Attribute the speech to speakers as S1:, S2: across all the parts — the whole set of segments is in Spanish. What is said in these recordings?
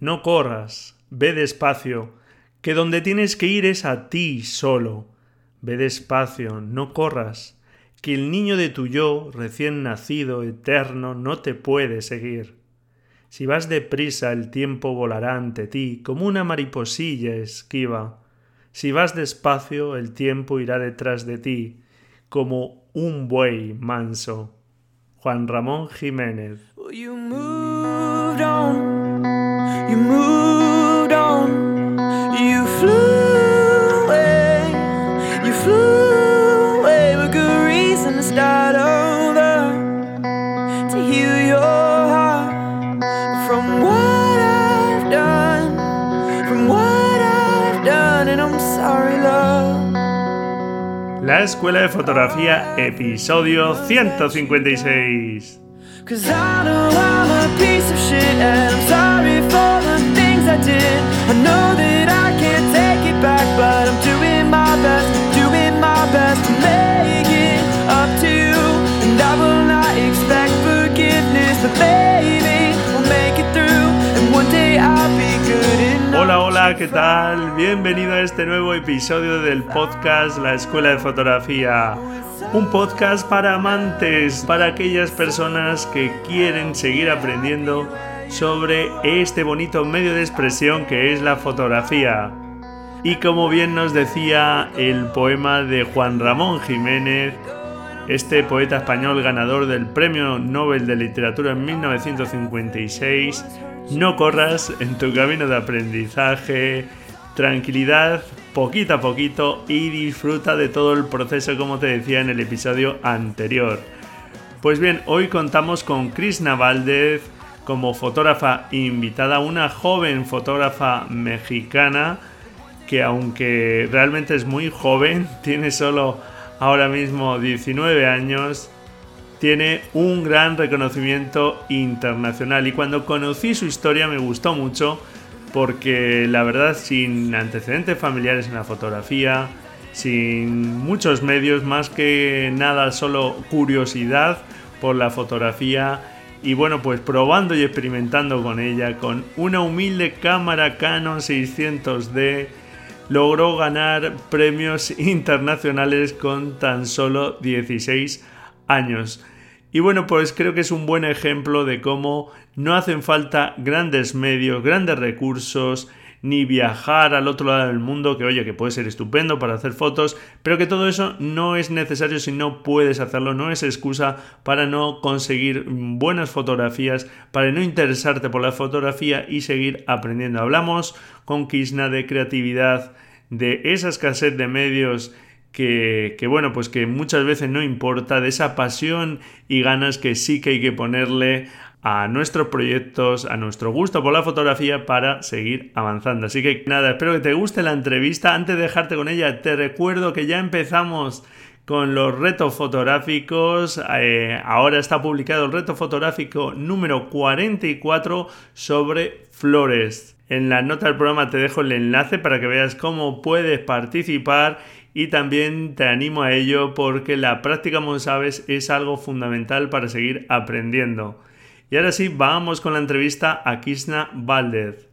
S1: no corras, ve despacio, que donde tienes que ir es a ti solo. Ve despacio, no corras, que el niño de tu yo, recién nacido, eterno, no te puede seguir. Si vas deprisa, el tiempo volará ante ti como una mariposilla esquiva. Si vas despacio, el tiempo irá detrás de ti como un buey manso. Juan Ramón Jiménez.
S2: You moved on, you flew away, you flew away with good reason to start over. To heal your heart from what I've done, from what I've done, and I'm sorry, love.
S1: La Escuela de Fotografía, episodio 156.
S2: Cause I know I'm a piece of shit and I'm sorry.
S1: Hola, hola, ¿qué tal? Bienvenido a este nuevo episodio del podcast La Escuela de Fotografía. Un podcast para amantes, para aquellas personas que quieren seguir aprendiendo sobre este bonito medio de expresión que es la fotografía. Y como bien nos decía el poema de Juan Ramón Jiménez, este poeta español ganador del Premio Nobel de Literatura en 1956, no corras en tu camino de aprendizaje, tranquilidad, poquito a poquito y disfruta de todo el proceso como te decía en el episodio anterior. Pues bien, hoy contamos con Krishna Valdez como fotógrafa invitada, una joven fotógrafa mexicana que aunque realmente es muy joven, tiene solo ahora mismo 19 años, tiene un gran reconocimiento internacional. Y cuando conocí su historia me gustó mucho porque la verdad sin antecedentes familiares en la fotografía, sin muchos medios, más que nada solo curiosidad por la fotografía y bueno pues probando y experimentando con ella con una humilde cámara Canon 600D logró ganar premios internacionales con tan solo 16 años. Y bueno, pues creo que es un buen ejemplo de cómo no hacen falta grandes medios, grandes recursos, ni viajar al otro lado del mundo, que oye, que puede ser estupendo para hacer fotos, pero que todo eso no es necesario si no puedes hacerlo, no es excusa para no conseguir buenas fotografías, para no interesarte por la fotografía y seguir aprendiendo. Hablamos con Kisna de creatividad, de esa escasez de medios que, bueno, pues que muchas veces no importa, de esa pasión y ganas que sí que hay que ponerle a nuestros proyectos, a nuestro gusto por la fotografía para seguir avanzando. Así que nada, espero que te guste la entrevista. Antes de dejarte con ella, te recuerdo que ya empezamos con los retos fotográficos. Eh, ahora está publicado el reto fotográfico número 44 sobre flores. En la nota del programa te dejo el enlace para que veas cómo puedes participar y también te animo a ello porque la práctica, como sabes, es algo fundamental para seguir aprendiendo. Y ahora sí, vamos con la entrevista a Krishna Valdez.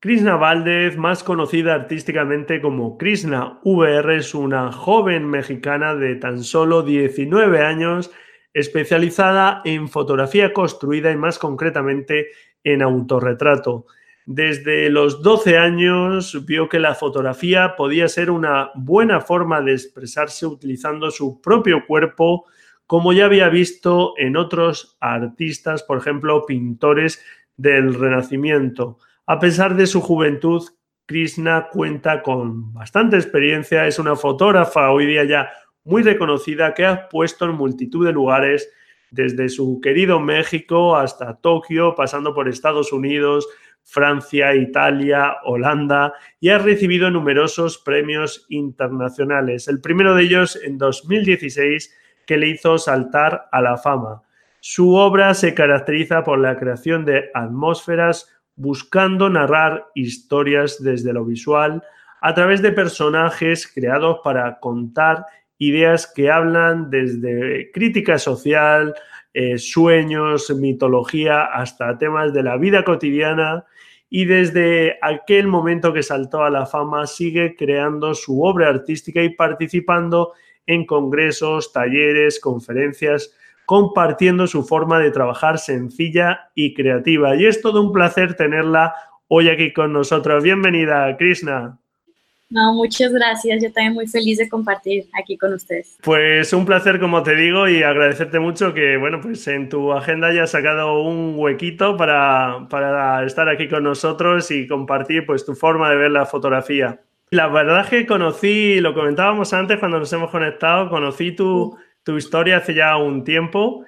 S1: Krishna Valdez, más conocida artísticamente como Krishna VR, es una joven mexicana de tan solo 19 años, especializada en fotografía construida y más concretamente en autorretrato. Desde los 12 años vio que la fotografía podía ser una buena forma de expresarse utilizando su propio cuerpo, como ya había visto en otros artistas, por ejemplo, pintores del Renacimiento. A pesar de su juventud, Krishna cuenta con bastante experiencia, es una fotógrafa hoy día ya muy reconocida que ha puesto en multitud de lugares, desde su querido México hasta Tokio, pasando por Estados Unidos, Francia, Italia, Holanda y ha recibido numerosos premios internacionales. El primero de ellos en 2016 que le hizo saltar a la fama. Su obra se caracteriza por la creación de atmósferas buscando narrar historias desde lo visual a través de personajes creados para contar ideas que hablan desde crítica social, eh, sueños, mitología, hasta temas de la vida cotidiana y desde aquel momento que saltó a la fama sigue creando su obra artística y participando en congresos, talleres, conferencias, compartiendo su forma de trabajar sencilla y creativa. Y es todo un placer tenerla hoy aquí con nosotros. Bienvenida, Krishna.
S3: No, muchas gracias. Yo también muy feliz de compartir aquí con ustedes.
S1: Pues un placer, como te digo, y agradecerte mucho que, bueno, pues en tu agenda hayas sacado un huequito para, para estar aquí con nosotros y compartir pues tu forma de ver la fotografía. La verdad es que conocí, lo comentábamos antes cuando nos hemos conectado, conocí tu, tu historia hace ya un tiempo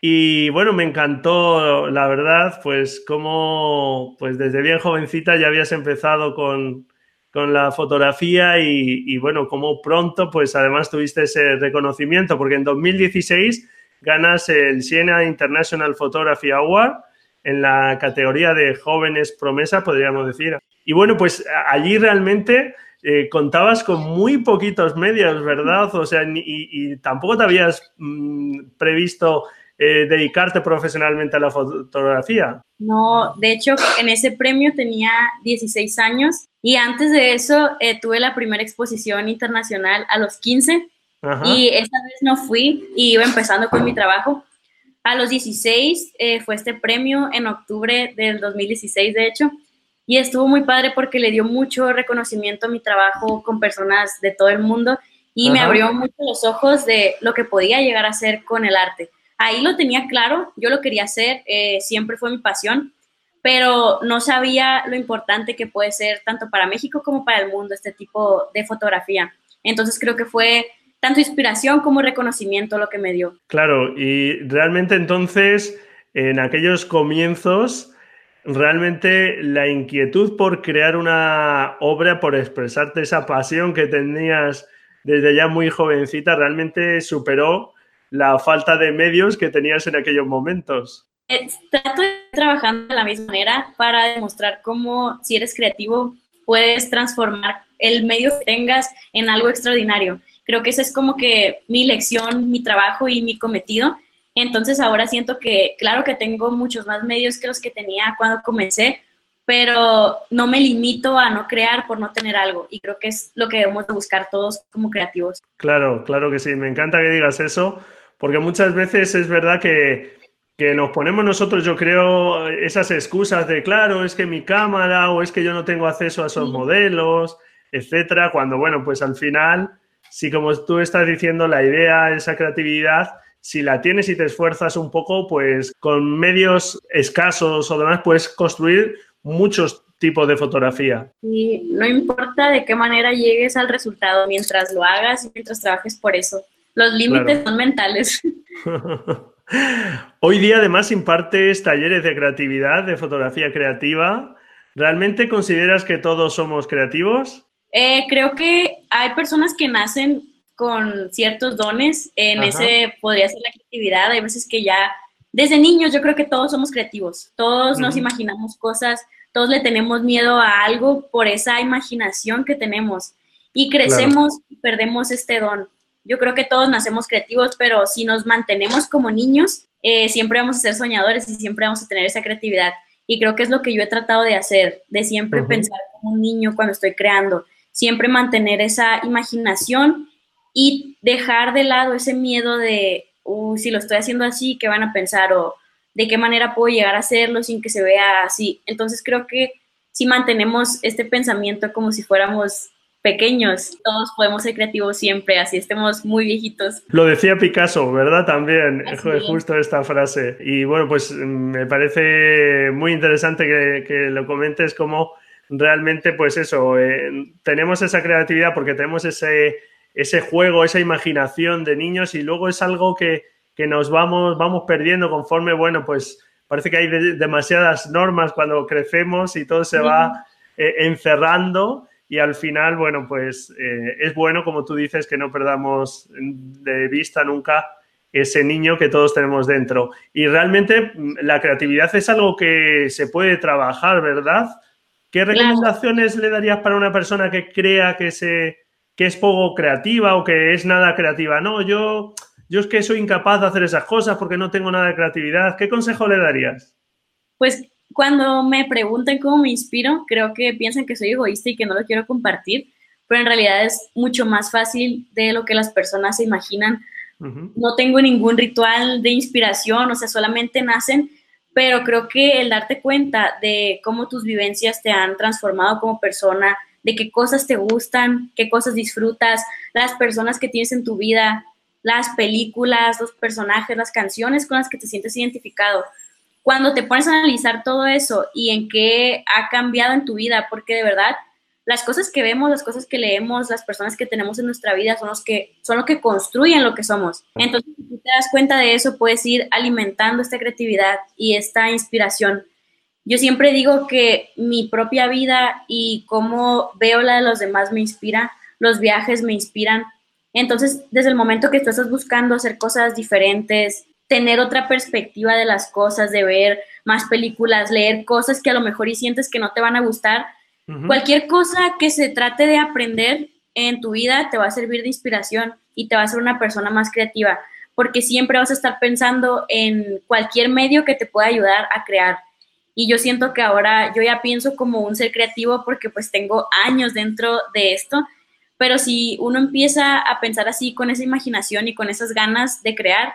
S1: y bueno, me encantó, la verdad, pues cómo pues desde bien jovencita ya habías empezado con, con la fotografía y, bueno, como pronto, pues además tuviste ese reconocimiento, porque en 2016 ganas el Siena International Photography Award en la categoría de jóvenes promesa, podríamos decir. Y bueno, pues allí realmente eh, contabas con muy poquitos medios, ¿verdad? O sea, y, tampoco te habías mm, previsto eh, dedicarte profesionalmente a la fotografía.
S3: No, de hecho, en ese premio tenía 16 años y antes de eso eh, tuve la primera exposición internacional a los 15 y esta vez no fui y iba empezando con mi trabajo. A los 16 eh, fue este premio en octubre del 2016, de hecho, y estuvo muy padre porque le dio mucho reconocimiento a mi trabajo con personas de todo el mundo y me abrió mucho los ojos de lo que podía llegar a hacer con el arte. Ahí lo tenía claro, yo lo quería hacer, eh, siempre fue mi pasión, pero no sabía lo importante que puede ser tanto para México como para el mundo este tipo de fotografía. Entonces creo que fue tanto inspiración como reconocimiento lo que me dio.
S1: Claro, y realmente entonces en aquellos comienzos, realmente la inquietud por crear una obra, por expresarte esa pasión que tenías desde ya muy jovencita, realmente superó la falta de medios que tenías en aquellos momentos.
S3: Trato de trabajando de la misma manera para demostrar cómo si eres creativo puedes transformar el medio que tengas en algo extraordinario. Creo que esa es como que mi lección, mi trabajo y mi cometido. Entonces ahora siento que, claro que tengo muchos más medios que los que tenía cuando comencé, pero no me limito a no crear por no tener algo. Y creo que es lo que debemos de buscar todos como creativos.
S1: Claro, claro que sí. Me encanta que digas eso, porque muchas veces es verdad que que nos ponemos nosotros, yo creo, esas excusas de, claro, es que mi cámara o es que yo no tengo acceso a esos modelos, etcétera, cuando, bueno, pues al final, si como tú estás diciendo, la idea, esa creatividad, si la tienes y te esfuerzas un poco, pues con medios escasos o demás, puedes construir muchos tipos de fotografía.
S3: Y no importa de qué manera llegues al resultado, mientras lo hagas y mientras trabajes por eso. Los límites son mentales.
S1: Hoy día además impartes talleres de creatividad, de fotografía creativa. ¿Realmente consideras que todos somos creativos?
S3: Eh, creo que hay personas que nacen con ciertos dones, en ese podría ser la creatividad, hay veces que ya desde niños yo creo que todos somos creativos, todos nos imaginamos cosas, todos le tenemos miedo a algo por esa imaginación que tenemos. Y crecemos y perdemos este don. Yo creo que todos nacemos creativos, pero si nos mantenemos como niños, eh, siempre vamos a ser soñadores y siempre vamos a tener esa creatividad. Y creo que es lo que yo he tratado de hacer, de siempre pensar como un niño cuando estoy creando, siempre mantener esa imaginación y dejar de lado ese miedo de, si lo estoy haciendo así, ¿qué van a pensar? O de qué manera puedo llegar a hacerlo sin que se vea así. Entonces creo que si mantenemos este pensamiento como si fuéramos pequeños, todos podemos ser creativos siempre, así estemos muy viejitos.
S1: Lo decía Picasso, ¿verdad? También, justo esta frase. Y bueno, pues me parece muy interesante que, lo comentes como realmente, pues eso, eh, tenemos esa creatividad porque tenemos ese, ese juego, esa imaginación de niños y luego es algo que, nos vamos, vamos perdiendo conforme, bueno, pues parece que hay demasiadas normas cuando crecemos y todo se va eh, encerrando y al final, bueno, pues eh, es bueno, como tú dices, que no perdamos de vista nunca ese niño que todos tenemos dentro. Y realmente mm, la creatividad es algo que se puede trabajar, ¿verdad? ¿Qué recomendaciones le darías para una persona que crea que, se, que es poco creativa o que es nada creativa? No, yo, yo es que soy incapaz de hacer esas cosas porque no tengo nada de creatividad. ¿Qué consejo le darías?
S3: Pues cuando me preguntan cómo me inspiro, creo que piensan que soy egoísta y que no lo quiero compartir, pero en realidad es mucho más fácil de lo que las personas se imaginan. No tengo ningún ritual de inspiración, o sea, solamente nacen, pero creo que el darte cuenta de cómo tus vivencias te han transformado como persona, de qué cosas te gustan, qué cosas disfrutas, las personas que tienes en tu vida, las películas, los personajes, las canciones con las que te sientes identificado. Cuando te pones a analizar todo eso y en qué ha cambiado en tu vida, porque de verdad las cosas que vemos, las cosas que leemos, las personas que tenemos en nuestra vida son los que son lo que construyen lo que somos. Entonces, si te das cuenta de eso, puedes ir alimentando esta creatividad y esta inspiración. Yo siempre digo que mi propia vida y cómo veo la de los demás me inspira, los viajes me inspiran, entonces, desde el momento que estás buscando hacer cosas diferentes, tener otra perspectiva de las cosas, de ver más películas, leer cosas que a lo mejor y sientes que no te van a gustar, cualquier cosa que se trate de aprender en tu vida te va a servir de inspiración y te va a hacer una persona más creativa, porque siempre vas a estar pensando en cualquier medio que te pueda ayudar a crear. Y yo siento que ahora yo ya pienso como un ser creativo porque pues tengo años dentro de esto pero si uno empieza a pensar así con esa imaginación y con esas ganas de crear,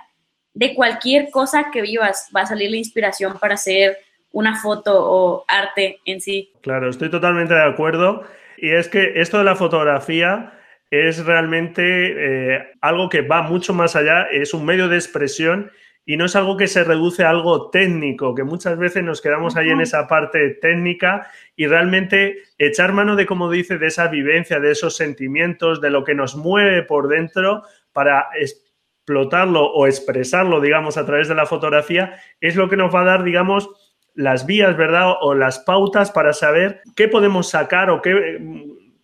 S3: de cualquier cosa que vivas va a salir la inspiración para hacer una foto o arte en sí.
S1: Claro, estoy totalmente de acuerdo. Y es que esto de la fotografía es realmente eh, algo que va mucho más allá, es un medio de expresión y no es algo que se reduce a algo técnico, que muchas veces nos quedamos ahí en esa parte técnica y realmente echar mano de, como dice, de esa vivencia, de esos sentimientos, de lo que nos mueve por dentro para explotarlo o expresarlo, digamos, a través de la fotografía, es lo que nos va a dar, digamos, las vías, ¿verdad? O las pautas para saber qué podemos sacar o qué,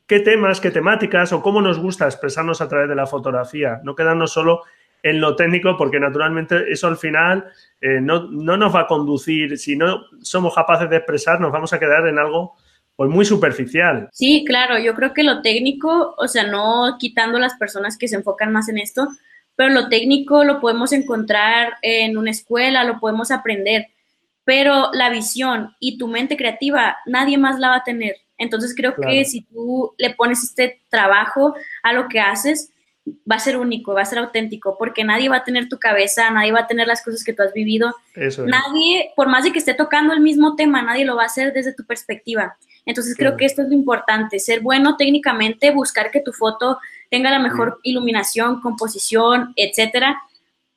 S1: qué temas, qué temáticas o cómo nos gusta expresarnos a través de la fotografía. No quedarnos solo en lo técnico, porque naturalmente eso al final eh, no, nos va a conducir, si no somos capaces de expresar, nos vamos a quedar en algo pues muy superficial.
S3: Sí, claro, yo creo que lo técnico, o sea, no quitando las personas que se enfocan más en esto, pero lo técnico lo podemos encontrar en una escuela, lo podemos aprender, pero la visión y tu mente creativa nadie más la va a tener. Entonces creo que si tú le pones este trabajo a lo que haces, va a ser único, va a ser auténtico, porque nadie va a tener tu cabeza, nadie va a tener las cosas que tú has vivido. Nadie, por más de que esté tocando el mismo tema, nadie lo va a hacer desde tu perspectiva. Entonces creo que esto es lo importante, ser bueno técnicamente, buscar que tu foto tenga la mejor iluminación, composición, etcétera,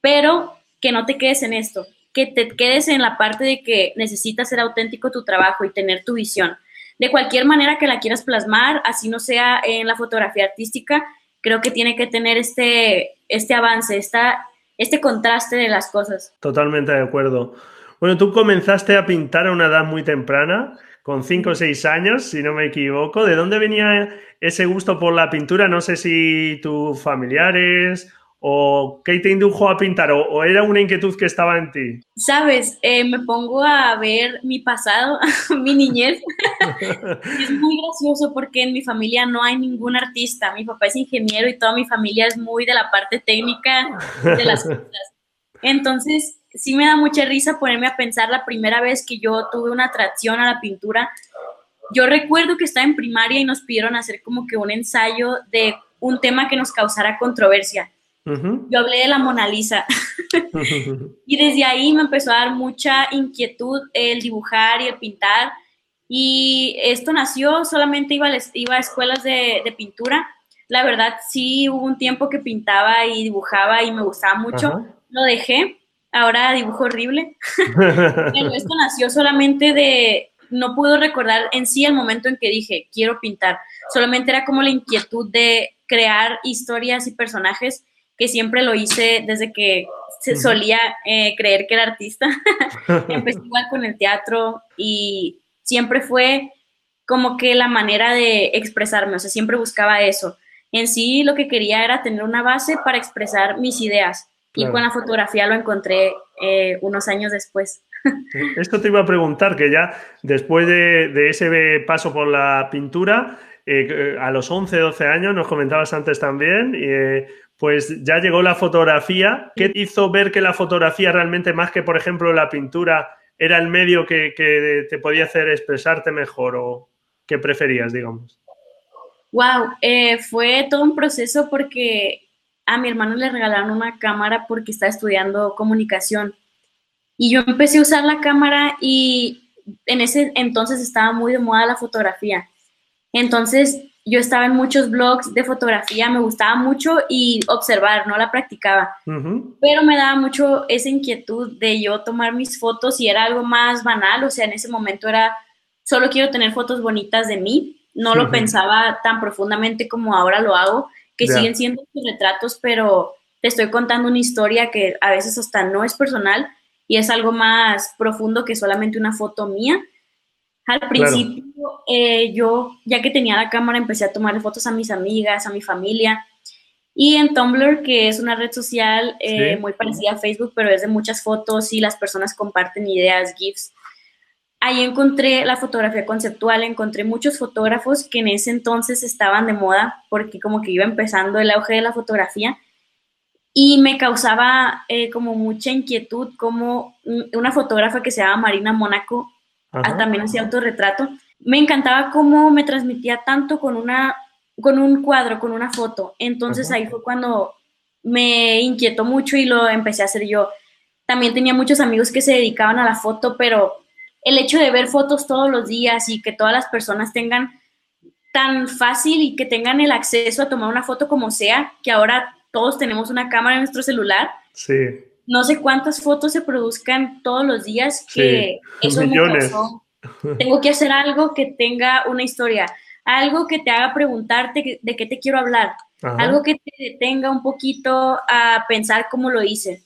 S3: pero que no te quedes en esto, que te quedes en la parte de que necesitas ser auténtico tu trabajo y tener tu visión. De cualquier manera que la quieras plasmar, así no sea en la fotografía artística, creo que tiene que tener este, este avance, esta, este contraste de las cosas.
S1: Totalmente de acuerdo. Bueno, tú comenzaste a pintar a una edad muy temprana, con 5 o 6 años, si no me equivoco. ¿De dónde venía ese gusto por la pintura? No sé si tus familiares ¿O qué te indujo a pintar? ¿O, era una inquietud que estaba en ti?
S3: Sabes, eh, me pongo a ver mi pasado, mi niñez. es muy gracioso porque en mi familia no hay ningún artista. Mi papá es ingeniero y toda mi familia es muy de la parte técnica de las cosas. Entonces, sí me da mucha risa ponerme a pensar la primera vez que yo tuve una atracción a la pintura. Yo recuerdo que estaba en primaria y nos pidieron hacer como que un ensayo de un tema que nos causara controversia yo hablé de la Mona Lisa. y desde ahí me empezó a dar mucha inquietud el dibujar y el pintar. Y esto nació, solamente iba a, iba a escuelas de, pintura. La verdad, sí hubo un tiempo que pintaba y dibujaba y me gustaba mucho. Lo dejé. Ahora dibujo horrible. Pero esto nació solamente de, no puedo recordar en sí el momento en que dije, quiero pintar. Solamente era como la inquietud de crear historias y personajes que siempre lo hice desde que se solía eh, creer que era artista. Empecé igual con el teatro y siempre fue como que la manera de expresarme, o sea, siempre buscaba eso. En sí lo que quería era tener una base para expresar mis ideas y con la fotografía lo encontré eh, unos años después.
S1: Esto te iba a preguntar, que ya después de, ese paso por la pintura, eh, a los 11, 12 años, nos comentabas antes también, pues ya llegó la fotografía. ¿Qué hizo ver que la fotografía realmente, más que por ejemplo la pintura, era el medio que, te podía hacer expresarte mejor o qué preferías, digamos?
S3: Wow, eh, fue todo un proceso porque a mi hermano le regalaron una cámara porque está estudiando comunicación. Y yo empecé a usar la cámara y en ese entonces estaba muy de moda la fotografía. Entonces yo estaba en muchos blogs de fotografía, me gustaba mucho y observar, no la practicaba. Pero me daba mucho esa inquietud de yo tomar mis fotos y era algo más banal, o sea, en ese momento era, solo quiero tener fotos bonitas de mí, no lo pensaba tan profundamente como ahora lo hago, que siguen siendo retratos, pero te estoy contando una historia que a veces hasta no es personal y es algo más profundo que solamente una foto mía. Al principio, eh, yo, ya que tenía la cámara, empecé a tomar fotos a mis amigas, a mi familia. Y en Tumblr, que es una red social eh, muy parecida a Facebook, pero es de muchas fotos y las personas comparten ideas, GIFs. Ahí encontré la fotografía conceptual, encontré muchos fotógrafos que en ese entonces estaban de moda, porque como que iba empezando el auge de la fotografía y me causaba eh, como mucha inquietud como una fotógrafa que se llama Marina Mónaco también hacía autorretrato. Me encantaba cómo me transmitía tanto con, una, con un cuadro, con una foto. Entonces ahí fue cuando me inquietó mucho y lo empecé a hacer yo. También tenía muchos amigos que se dedicaban a la foto, pero el hecho de ver fotos todos los días y que todas las personas tengan tan fácil y que tengan el acceso a tomar una foto como sea, que ahora todos tenemos una cámara en nuestro celular.
S1: Sí
S3: no sé cuántas fotos se produzcan todos los días que eso millones. Tengo que hacer algo que tenga una historia, algo que te haga preguntarte de qué te quiero hablar, algo que te detenga un poquito a pensar cómo lo hice.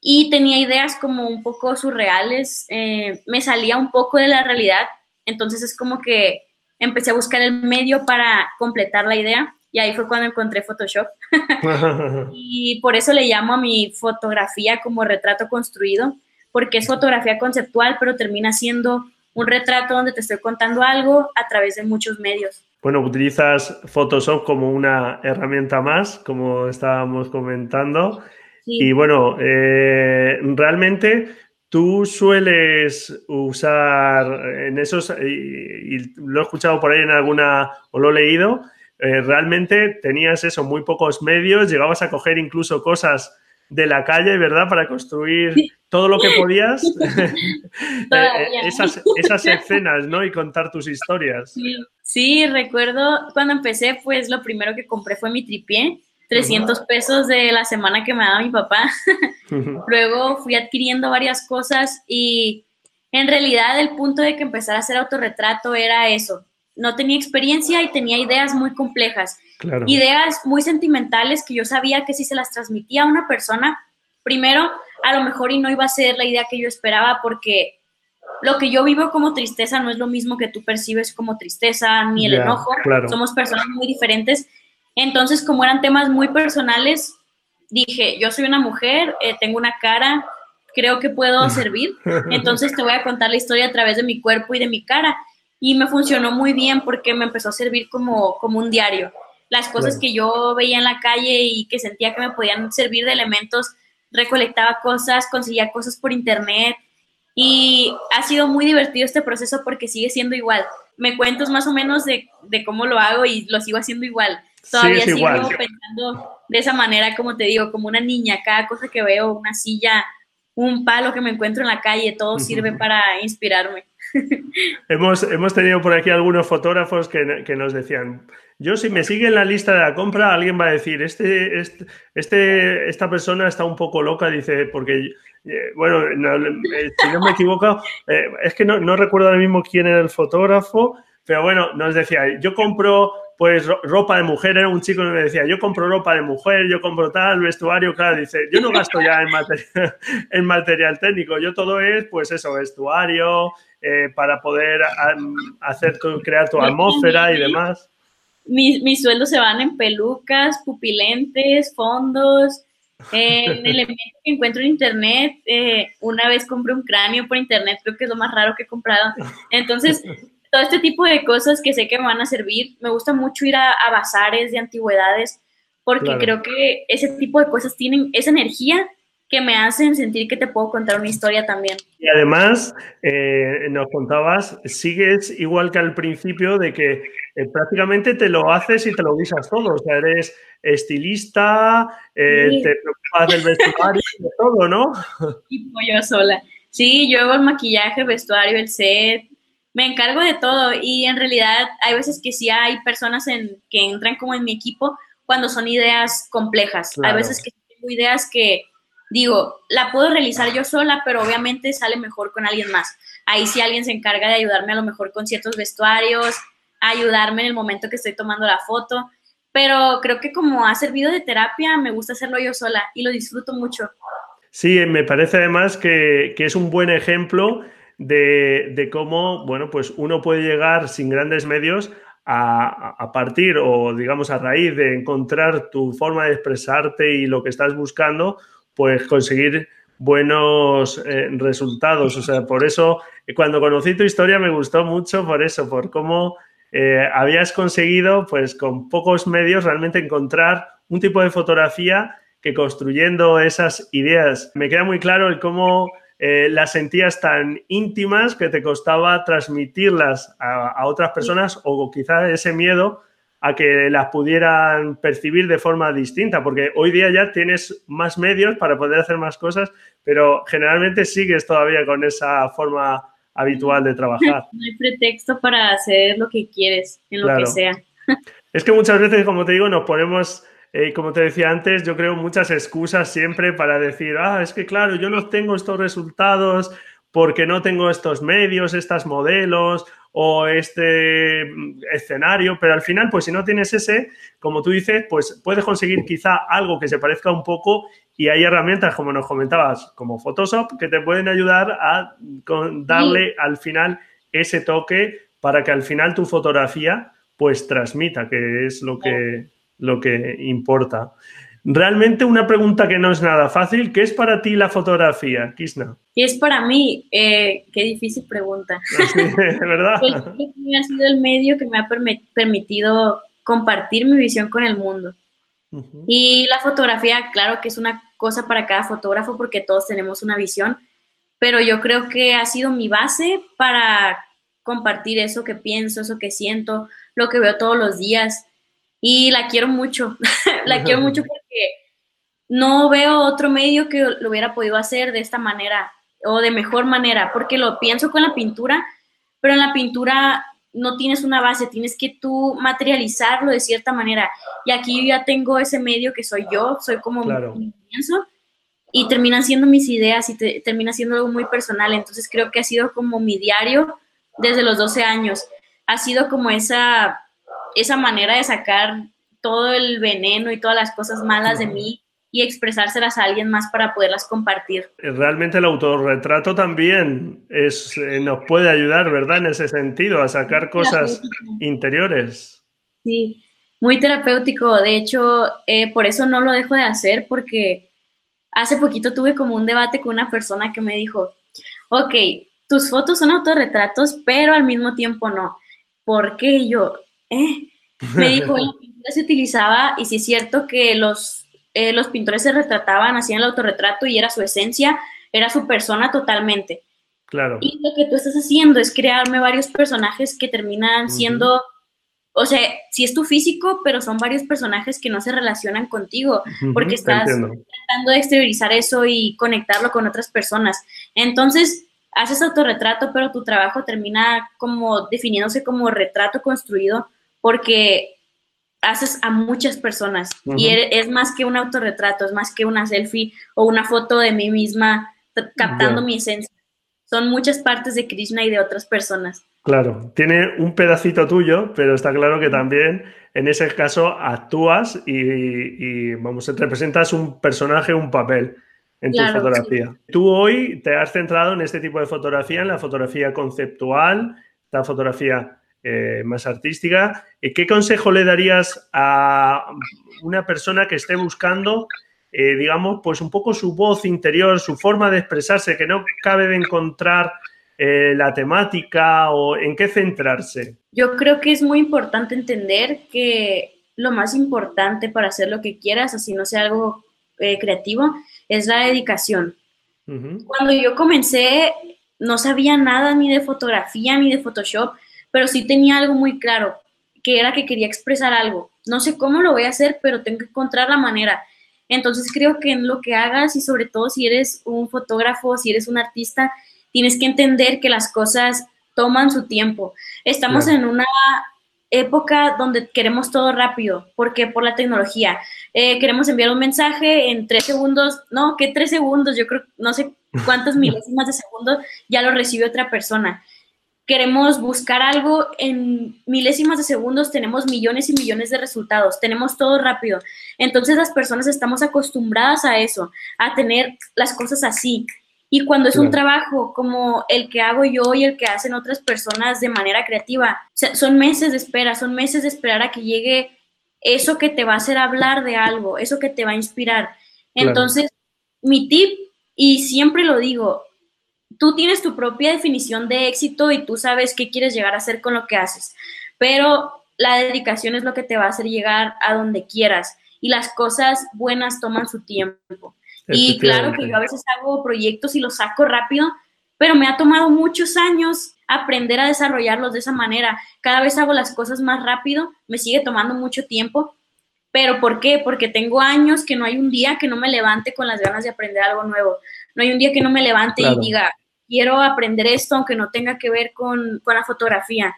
S3: Y tenía ideas como un poco surreales, eh, me salía un poco de la realidad, entonces es como que empecé a buscar el medio para completar la idea y ahí fue cuando encontré Photoshop. y por eso le llamo a mi fotografía como retrato construido, porque es fotografía conceptual, pero termina siendo un retrato donde te estoy contando algo a través de muchos medios.
S1: Bueno, utilizas Photoshop como una herramienta más, como estábamos comentando. Y bueno, eh, realmente tú sueles usar en esos, y, lo he escuchado por ahí en alguna, o lo he leído, eh, realmente tenías eso, muy pocos medios, llegabas a coger incluso cosas de la calle, ¿verdad? Para construir todo lo que podías, eh, eh, esas, esas, escenas, ¿no? Y contar tus historias.
S3: Sí. recuerdo cuando empecé, pues lo primero que compré fue mi tripié, 300 pesos de la semana que me daba mi papá. Luego fui adquiriendo varias cosas y en realidad el punto de que empezara a hacer autorretrato era eso, no tenía experiencia y tenía ideas muy complejas. Ideas muy sentimentales que yo sabía que si se las transmitía a una persona, primero, a lo mejor y no iba a ser la idea que yo esperaba porque lo que yo vivo como tristeza no es lo mismo que tú percibes como tristeza ni el enojo. Somos personas muy diferentes. Entonces, como eran temas muy personales, dije, yo soy una mujer, eh, tengo una cara, creo que puedo servir. Entonces te voy a contar la historia a través de mi cuerpo y de mi cara y me funcionó muy bien porque me empezó a servir como, como un diario. Las cosas que yo veía en la calle y que sentía que me podían servir de elementos, recolectaba cosas, conseguía cosas por internet y ha sido muy divertido este proceso porque sigue siendo igual. Me cuentos más o menos de, de cómo lo hago y lo sigo haciendo igual. Todavía sigo pensando de esa manera, como te digo, como una niña, cada cosa que veo, una silla, un palo que me encuentro en la calle, todo sirve para inspirarme.
S1: hemos, hemos tenido por aquí algunos fotógrafos que, que, nos decían, yo si me sigue en la lista de la compra, alguien va a decir, este, este, este esta persona está un poco loca, dice, porque, eh, bueno, eh, si no me equivoco, eh, es que no, no recuerdo ahora mismo quién era el fotógrafo, pero bueno, nos decía, yo compro pues ropa de mujer, era un chico que me decía, yo compro ropa de mujer, yo compro tal, vestuario, claro, dice, yo no gasto ya en material, en material técnico, yo todo es, pues eso, vestuario, eh, para poder hacer, crear tu atmósfera y demás.
S3: Mis, mis sueldos se van en pelucas, pupilentes, fondos, en elementos que encuentro en internet. Eh, una vez compré un cráneo por internet, creo que es lo más raro que he comprado. Entonces, todo este tipo de cosas que sé que me van a servir. Me gusta mucho ir a, bazares de antigüedades porque creo que ese tipo de cosas tienen esa energía que me hacen sentir que te puedo contar una historia también.
S1: Y además, eh, nos contabas, sigues igual que al principio de que eh, prácticamente te lo haces y te lo guisas todo. O sea, eres estilista, eh, te preocupas del vestuario, de todo, ¿no?
S3: Y yo sola. Sí, yo hago el maquillaje, el vestuario, el set, me encargo de todo y en realidad hay veces que sí hay personas en, que entran como en mi equipo cuando son ideas complejas. Hay veces que tengo ideas que digo, la puedo realizar yo sola, pero obviamente sale mejor con alguien más. Ahí sí alguien se encarga de ayudarme a lo mejor con ciertos vestuarios, ayudarme en el momento que estoy tomando la foto, pero creo que como ha servido de terapia, me gusta hacerlo yo sola y lo disfruto mucho.
S1: Sí, me parece además que, es un buen ejemplo de, de, cómo, bueno, pues uno puede llegar sin grandes medios a, a, partir o, digamos, a raíz de encontrar tu forma de expresarte y lo que estás buscando, pues conseguir buenos eh, resultados. O sea, por eso, cuando conocí tu historia me gustó mucho por eso, por cómo eh, habías conseguido, pues con pocos medios, realmente encontrar un tipo de fotografía que construyendo esas ideas, me queda muy claro el cómo eh, las sentías tan íntimas que te costaba transmitirlas a, a otras personas o quizá ese miedo a que las pudieran percibir de forma distinta, porque hoy día ya tienes más medios para poder hacer más cosas, pero generalmente sigues todavía con esa forma habitual de trabajar.
S3: No hay pretexto para hacer lo que quieres, en lo que sea.
S1: Es que muchas veces, como te digo, nos ponemos, eh, como te decía antes, yo creo muchas excusas siempre para decir, ah, es que claro, yo no tengo estos resultados porque no tengo estos medios, estos modelos o este escenario, pero al final, pues si no tienes ese, como tú dices, pues puedes conseguir quizá algo que se parezca un poco y hay herramientas, como nos comentabas, como Photoshop, que te pueden ayudar a darle al final ese toque para que al final tu fotografía pues transmita, que es lo que, lo que importa. Realmente una pregunta que no es nada fácil. ¿Qué es para ti la fotografía, Kisna?
S3: ¿Qué es para mí? Eh, qué difícil pregunta.
S1: ¿Verdad?
S3: Pues, ha sido el medio que me ha permitido compartir mi visión con el mundo. Y la fotografía, claro que es una cosa para cada fotógrafo porque todos tenemos una visión, pero yo creo que ha sido mi base para compartir eso que pienso, eso que siento, lo que veo todos los días y la quiero mucho, la quiero mucho porque no veo otro medio que lo hubiera podido hacer de esta manera o de mejor manera, porque lo pienso con la pintura, pero en la pintura no tienes una base, tienes que tú materializarlo de cierta manera. Y aquí yo ya tengo ese medio que soy yo, soy como mi, pienso, y terminan siendo mis ideas y te, termina siendo algo muy personal. Entonces creo que ha sido como mi diario desde los 12 años. Ha sido como esa esa manera de sacar todo el veneno y todas las cosas malas de mí y expresárselas a alguien más para poderlas compartir.
S1: Realmente el autorretrato también es, eh, nos puede ayudar, ¿verdad? En ese sentido, a sacar cosas interiores.
S3: Sí, muy terapéutico. De hecho, eh, por eso no lo dejo de hacer porque hace poquito tuve como un debate con una persona que me dijo, ok, tus fotos son autorretratos, pero al mismo tiempo no. ¿Por qué? yo, ¿eh? Me dijo, la pintura se utilizaba, y si es cierto que los, eh, los pintores se retrataban, hacían el autorretrato y era su esencia, era su persona totalmente.
S1: Claro.
S3: Y lo que tú estás haciendo es crearme varios personajes que terminan siendo, o sea, si es tu físico, pero son varios personajes que no se relacionan contigo, porque estás tratando de exteriorizar eso y conectarlo con otras personas. Entonces, haces autorretrato, pero tu trabajo termina como definiéndose como retrato construido porque haces a muchas personas y es más que un autorretrato, es más que una selfie o una foto de mí misma captando mi esencia. Son muchas partes de Krishna y de otras personas.
S1: Claro, tiene un pedacito tuyo, pero está claro que también en ese caso actúas y, vamos, representas un personaje, un papel en tu fotografía. Tú hoy te has centrado en este tipo de fotografía, en la fotografía conceptual, la fotografía eh, más artística. Eh, ¿Qué consejo le darías a una persona que esté buscando, eh, digamos, pues un poco su voz interior, su forma de expresarse, que no cabe de encontrar la temática o en qué centrarse?
S3: Yo creo que es muy importante entender que lo más importante para hacer lo que quieras, así no sea algo creativo, es la dedicación. Cuando yo comencé, no sabía nada ni de fotografía ni de Photoshop, pero sí tenía algo muy claro, que era que quería expresar algo. No sé cómo lo voy a hacer, pero tengo que encontrar la manera. Entonces creo que en lo que hagas y sobre todo si eres un fotógrafo, si eres un artista, tienes que entender que las cosas toman su tiempo. Estamos en una época donde queremos todo rápido, porque por la tecnología. Eh, queremos enviar un mensaje en tres segundos, no, que tres segundos, yo creo, no sé cuántas milésimas de segundo ya lo recibe otra persona. Queremos buscar algo en milésimas de segundos, tenemos millones y millones de resultados, tenemos todo rápido. Entonces las personas estamos acostumbradas a eso, a tener las cosas así. Y cuando es un trabajo como el que hago yo y el que hacen otras personas de manera creativa, son meses de espera, son meses de esperar a que llegue eso que te va a hacer hablar de algo, eso que te va a inspirar. Entonces, mi tip, y siempre lo digo, tú tienes tu propia definición de éxito y tú sabes qué quieres llegar a hacer con lo que haces, pero la dedicación es lo que te va a hacer llegar a donde quieras y las cosas buenas toman su tiempo. Y claro que yo a veces hago proyectos y los saco rápido, pero me ha tomado muchos años aprender a desarrollarlos de esa manera. Cada vez hago las cosas más rápido, me sigue tomando mucho tiempo, pero ¿por qué? Porque tengo años que no hay un día que no me levante con las ganas de aprender algo nuevo. No hay un día que no me levante y diga, quiero aprender esto aunque no tenga que ver con, con la fotografía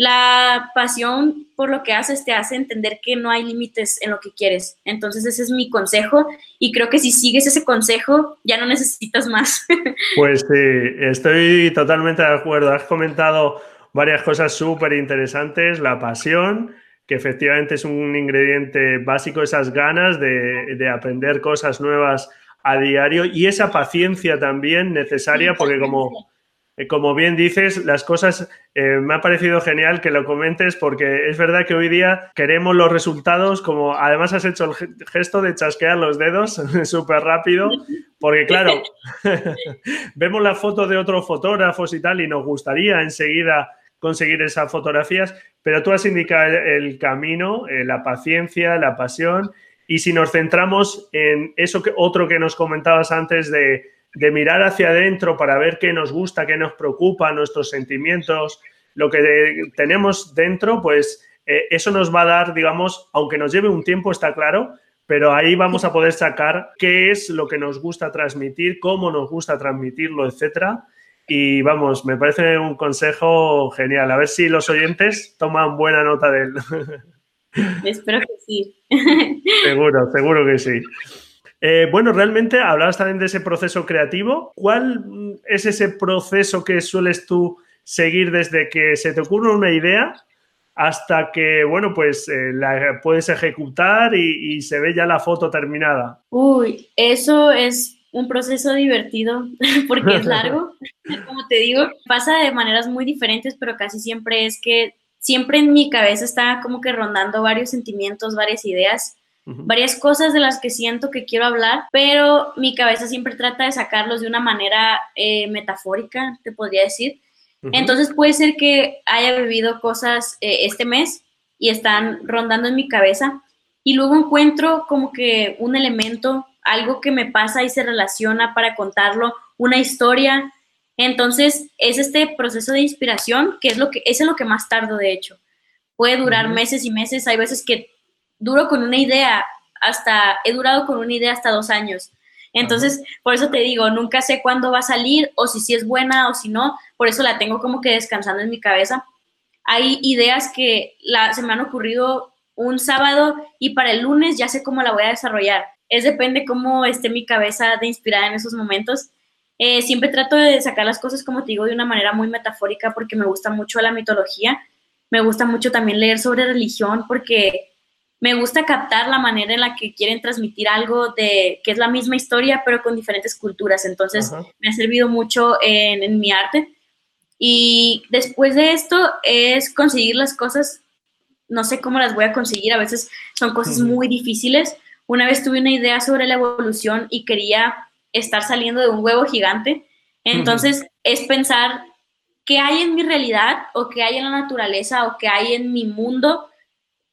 S3: la pasión por lo que haces te hace entender que no hay límites en lo que quieres. Entonces ese es mi consejo y creo que si sigues ese consejo ya no necesitas más.
S1: Pues sí, estoy totalmente de acuerdo. Has comentado varias cosas súper interesantes, la pasión, que efectivamente es un ingrediente básico, esas ganas de, de aprender cosas nuevas a diario y esa paciencia también necesaria, porque como eh, como bien dices, las cosas eh, me ha parecido genial que lo comentes porque es verdad que hoy día queremos los resultados, como además has hecho el gesto de chasquear los dedos súper rápido, porque claro, vemos la foto de otros fotógrafos y tal y nos gustaría enseguida conseguir esas fotografías, pero tú has indicado el, camino, eh, la paciencia, la pasión y si nos centramos en eso que otro que nos comentabas antes de mirar hacia adentro para ver qué nos gusta, qué nos preocupa, nuestros sentimientos, lo que tenemos dentro, pues eh, eso nos va a dar, digamos, aunque nos lleve un tiempo, está claro, pero ahí vamos a poder sacar qué es lo que nos gusta transmitir, cómo nos gusta transmitirlo, etcétera. Y vamos, me parece un consejo genial. A ver si los oyentes toman buena nota de él.
S3: Espero que sí.
S1: Seguro, seguro que sí. Eh, bueno, realmente hablabas también de ese proceso creativo. ¿Cuál es ese proceso que sueles tú seguir desde que se te ocurre una idea hasta que, bueno, pues eh, la puedes ejecutar y, se ve ya la foto terminada?
S3: Uy, eso es un proceso divertido porque es largo, como te digo, pasa de maneras muy diferentes, pero casi siempre es que siempre en mi cabeza está como que rondando varios sentimientos, varias ideas varias cosas de las que siento que quiero hablar, pero mi cabeza siempre trata de sacarlos de una manera eh, metafórica, te podría decir. Entonces puede ser que haya vivido cosas eh, este mes y están rondando en mi cabeza y luego encuentro como que un elemento, algo que me pasa y se relaciona para contarlo, una historia. Entonces es este proceso de inspiración que es lo que es en lo que más tardo de hecho. Puede durar meses y meses, hay veces que duro con una idea hasta, he durado con una idea hasta dos años. Entonces, por eso te digo, nunca sé cuándo va a salir o si sí es buena o si no, por eso la tengo como que descansando en mi cabeza. Hay ideas que la, se me han ocurrido un sábado y para el lunes ya sé cómo la voy a desarrollar. Es depende cómo esté mi cabeza de inspirada en esos momentos. Eh, siempre trato de sacar las cosas, como te digo, de una manera muy metafórica porque me gusta mucho la mitología. Me gusta mucho también leer sobre religión porque me gusta captar la manera en la que quieren transmitir algo de que es la misma historia, pero con diferentes culturas. Entonces, me ha servido mucho en, mi arte. Y después de esto es conseguir las cosas, no sé cómo las voy a conseguir, a veces son cosas muy difíciles. Una vez tuve una idea sobre la evolución y quería estar saliendo de un huevo gigante. Entonces, es pensar qué hay en mi realidad o qué hay en la naturaleza o qué hay en mi mundo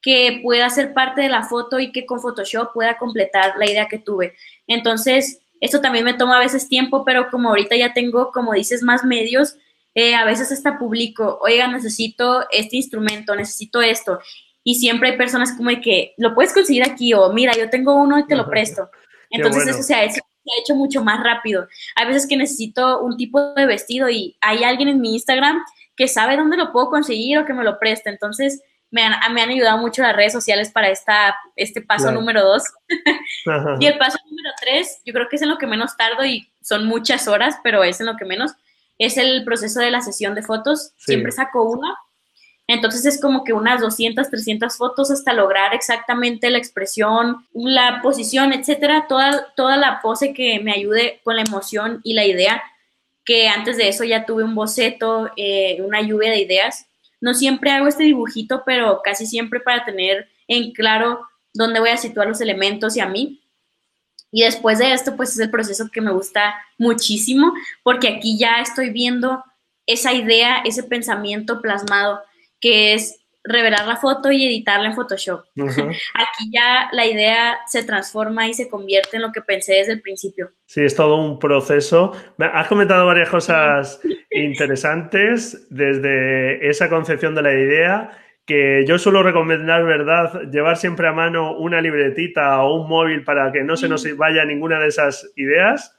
S3: que pueda ser parte de la foto y que con Photoshop pueda completar la idea que tuve. Entonces, esto también me toma a veces tiempo, pero como ahorita ya tengo, como dices, más medios, eh, a veces hasta publico, oiga, necesito este instrumento, necesito esto. Y siempre hay personas como de que lo puedes conseguir aquí o mira, yo tengo uno y te lo presto. Entonces eso se ha, hecho, se ha hecho mucho más rápido. Hay veces que necesito un tipo de vestido y hay alguien en mi Instagram que sabe dónde lo puedo conseguir o que me lo preste. Entonces me han, me han ayudado mucho las redes sociales para esta, este paso número dos. y el paso número tres, yo creo que es en lo que menos tardo y son muchas horas, pero es en lo que menos es el proceso de la sesión de fotos. Siempre saco una. Entonces es como que unas 200, 300 fotos hasta lograr exactamente la expresión, la posición, etcétera, toda, toda la pose que me ayude con la emoción y la idea, que antes de eso ya tuve un boceto, eh, una lluvia de ideas. No siempre hago este dibujito, pero casi siempre para tener en claro dónde voy a situar los elementos y a mí. Y después de esto, pues es el proceso que me gusta muchísimo, porque aquí ya estoy viendo esa idea, ese pensamiento plasmado, que es revelar la foto y editarla en Photoshop. Aquí ya la idea se transforma y se convierte en lo que pensé desde el principio.
S1: Sí, es todo un proceso. Has comentado varias cosas interesantes desde esa concepción de la idea que yo suelo recomendar, ¿verdad? Llevar siempre a mano una libretita o un móvil para que no se nos vaya ninguna de esas ideas,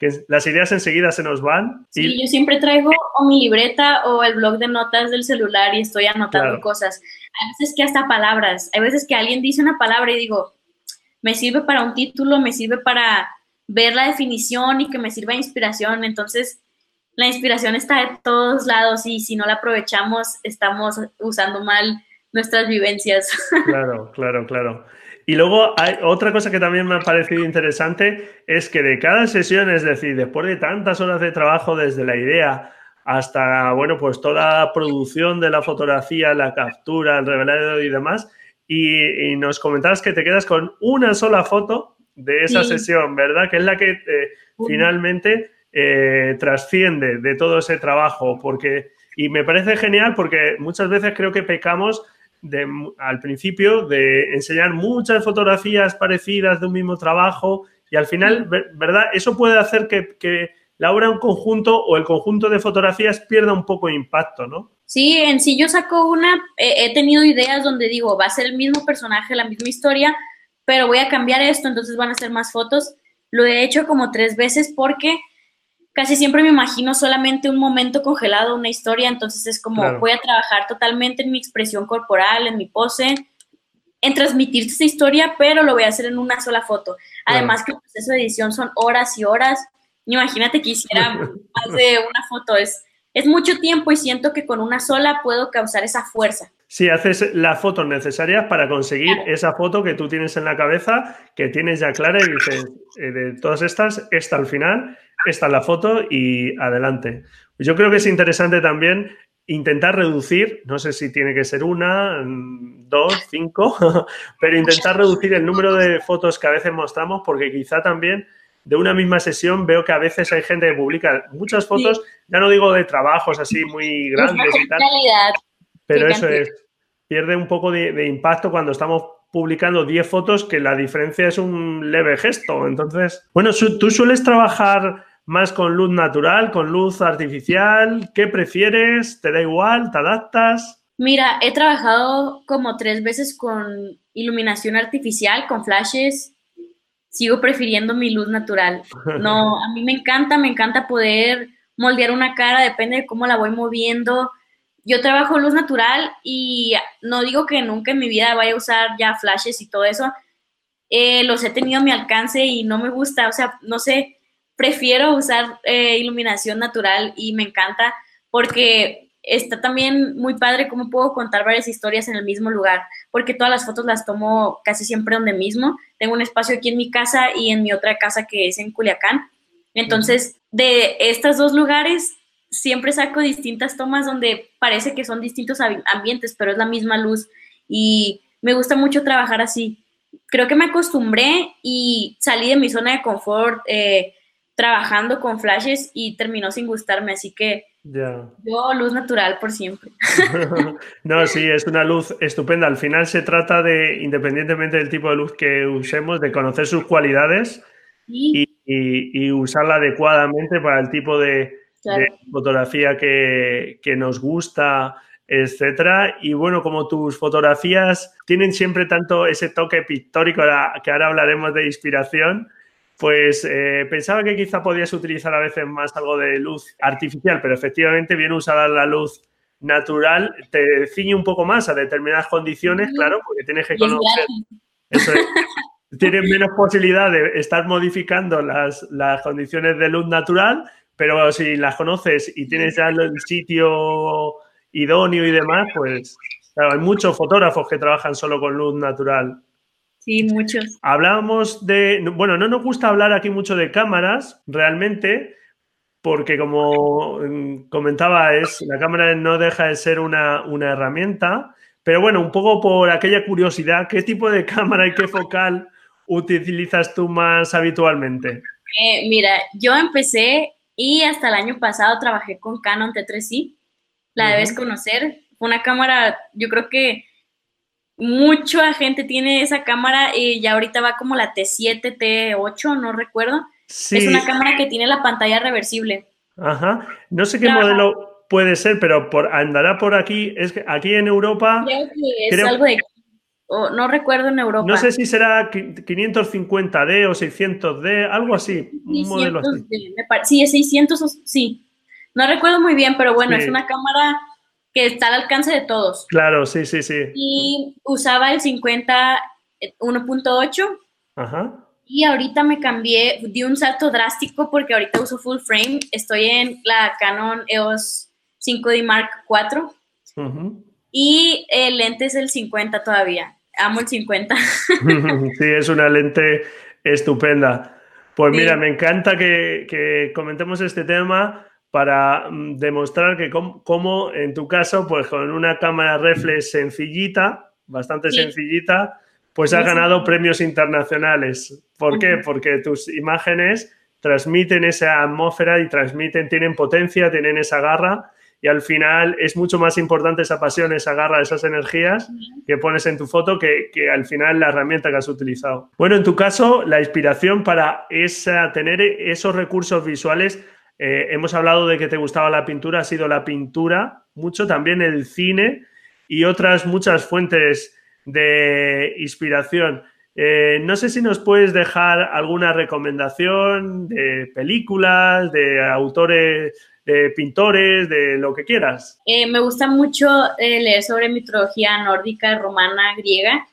S1: que las ideas enseguida se nos van.
S3: Sí, yo siempre traigo o mi libreta o el blog de notas del celular y estoy anotando cosas. Hay veces que hasta palabras, hay veces que alguien dice una palabra y digo, me sirve para un título, me sirve para ver la definición y que me sirva de inspiración, entonces la inspiración está de todos lados y si no la aprovechamos, estamos usando mal nuestras vivencias.
S1: Claro, claro, claro. Y luego hay otra cosa que también me ha parecido interesante es que de cada sesión, es decir, después de tantas horas de trabajo desde la idea hasta, bueno, pues toda la producción de la fotografía, la captura, el revelado y demás, y, nos comentabas que te quedas con una sola foto de esa sesión, ¿verdad? Que es la que eh, finalmente eh, trasciende de todo ese trabajo, porque, y me parece genial porque muchas veces creo que pecamos de, al principio de enseñar muchas fotografías parecidas de un mismo trabajo y al final, ¿verdad? Eso puede hacer que, la obra en conjunto o el conjunto de fotografías pierda un poco de impacto, ¿no?
S3: Sí, en sí yo saco una, he tenido ideas donde digo, va a ser el mismo personaje, la misma historia, pero voy a cambiar esto, entonces van a ser más fotos. Lo he hecho como tres veces porque casi siempre me imagino solamente un momento congelado, una historia, entonces es como voy a trabajar totalmente en mi expresión corporal, en mi pose, en transmitir esta historia, pero lo voy a hacer en una sola foto. Además que el proceso de edición son horas y horas. Imagínate que hiciera más de una foto, es, es mucho tiempo y siento que con una sola puedo causar esa fuerza.
S1: Si haces las fotos necesarias para conseguir esa foto que tú tienes en la cabeza, que tienes ya clara y dices, eh, de todas estas, esta al final esta es la foto y adelante. Yo creo que es interesante también intentar reducir, no sé si tiene que ser una, dos, cinco, pero intentar reducir el número de fotos que a veces mostramos porque quizá también de una misma sesión veo que a veces hay gente que publica muchas fotos, ya no digo de trabajos así muy grandes y tal, pero eso es, pierde un poco de, de impacto cuando estamos publicando 10 fotos que la diferencia es un leve gesto. Entonces, bueno, tú sueles trabajar más con luz natural, con luz artificial? ¿Qué prefieres? ¿Te da igual? ¿Te adaptas?
S3: Mira, he trabajado como tres veces con iluminación artificial, con flashes. Sigo prefiriendo mi luz natural. No, a mí me encanta, me encanta poder moldear una cara, depende de cómo la voy moviendo. Yo trabajo luz natural y no digo que nunca en mi vida vaya a usar ya flashes y todo eso. Eh, los he tenido a mi alcance y no me gusta, o sea, no sé, prefiero usar eh, iluminación natural y me encanta porque está también muy padre cómo puedo contar varias historias en el mismo lugar, porque todas las fotos las tomo casi siempre donde mismo. Tengo un espacio aquí en mi casa y en mi otra casa que es en Culiacán. Entonces, de estos dos lugares, siempre saco distintas tomas donde parece que son distintos ambientes, pero es la misma luz. Y me gusta mucho trabajar así. Creo que me acostumbré y salí de mi zona de confort. Eh, trabajando con flashes y terminó sin gustarme, así que yo luz natural por siempre.
S1: no, sí, es una luz estupenda. Al final se trata de, independientemente del tipo de luz que usemos, de conocer sus cualidades y, usarla adecuadamente para el tipo de, fotografía que, que, nos gusta, etcétera. Y bueno, como tus fotografías tienen siempre tanto ese toque pictórico, que ahora hablaremos de inspiración, pues eh, pensaba que quizá podías utilizar a veces más algo de luz artificial, pero efectivamente bien usada la luz natural te ciñe un poco más a determinadas condiciones, claro, porque tienes que conocer. Eso tienes menos posibilidad de estar modificando las, las condiciones de luz natural, pero si las conoces y tienes ya el sitio idóneo y demás, pues claro, hay muchos fotógrafos que trabajan solo con luz natural.
S3: Sí, muchos.
S1: Hablábamos de, bueno, no nos gusta hablar aquí mucho de cámaras, realmente, porque como mm, comentaba, es, la cámara no deja de ser una, herramienta, pero bueno, un poco por aquella curiosidad, ¿qué tipo de cámara y qué focal utilizas tú más habitualmente?
S3: Eh, mira, yo empecé y hasta el año pasado trabajé con Canon T3i, la debes conocer, una cámara, yo creo que mucha gente tiene esa cámara y ya ahorita va como la T7, T8, no recuerdo. Es una cámara que tiene la pantalla reversible.
S1: Ajá. No sé qué modelo puede ser, pero por, andará por aquí. Es que aquí en Europa.
S3: Creo que es algo de. No recuerdo en Europa.
S1: No sé si será 550D o 600D, algo así. un modelo así.
S3: sí, es 600, sí. No recuerdo muy bien, pero bueno, es una cámara que está al alcance de todos.
S1: Claro, sí, sí, sí.
S3: Y usaba el 50 1.8. Ajá. Y ahorita me cambié, di un salto drástico porque ahorita uso full frame. Estoy en la Canon EOS 5D Mark IV. Y el lente es el 50 todavía. Amo el 50.
S1: sí, es una lente estupenda. Pues mira, me encanta que, comentemos este tema para mm, demostrar que como, en tu caso, pues con una cámara reflex sencillita, bastante sencillita, pues has ganado premios internacionales. ¿Por qué? Porque tus imágenes transmiten esa atmósfera y transmiten, tienen potencia, tienen esa garra y al final es mucho más importante esa pasión, esa garra, esas energías que pones en tu foto que, al final la herramienta que has utilizado. Bueno, en tu caso, la inspiración para esa, tener esos recursos visuales, eh, hemos hablado de que te gustaba la pintura, ha sido la pintura, mucho también el cine y otras muchas fuentes de inspiración. Eh, no sé si nos puedes dejar alguna recomendación de películas, de autores, de pintores, de lo que quieras.
S3: Eh, me gusta mucho eh, leer sobre mitología nórdica, romana, griega.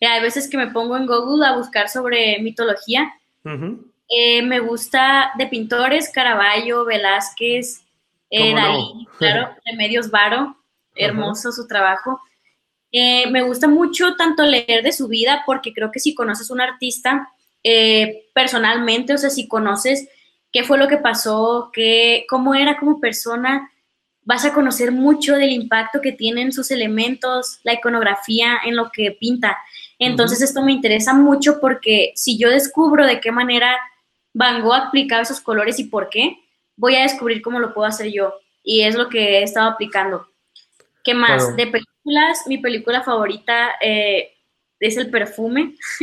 S3: hay veces que me pongo en Google a buscar sobre mitología. me gusta de pintores, Caravaggio, Velázquez, Dalí, claro, Remedios Varo, hermoso su trabajo. Eh, me gusta mucho tanto leer de su vida porque creo que si conoces un artista eh, personalmente, o sea, si conoces qué fue lo que pasó, qué, cómo era como persona, vas a conocer mucho del impacto que tienen sus elementos, la iconografía en lo que pinta. Entonces esto me interesa mucho porque si yo descubro de qué manera Van Gogh aplicaba esos colores y por qué, voy a descubrir cómo lo puedo hacer yo. Y es lo que he estado aplicando. ¿Qué más? De películas, mi película favorita eh, es El Perfume.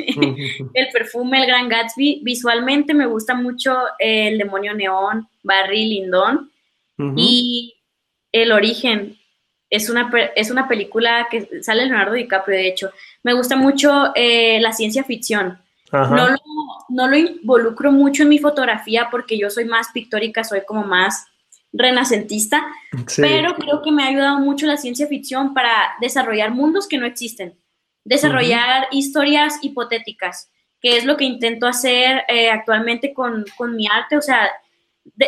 S3: el Perfume, El Gran Gatsby. Visualmente me gusta mucho El Demonio Neón, Barry Lindon. Y El Origen. Es una, es una película que sale Leonardo DiCaprio, de hecho. Me gusta mucho eh, la ciencia ficción. No lo, no lo involucro mucho en mi fotografía porque yo soy más pictórica, soy como más renacentista, pero creo que me ha ayudado mucho la ciencia ficción para desarrollar mundos que no existen, desarrollar historias hipotéticas, que es lo que intento hacer eh, actualmente con, mi arte, o sea,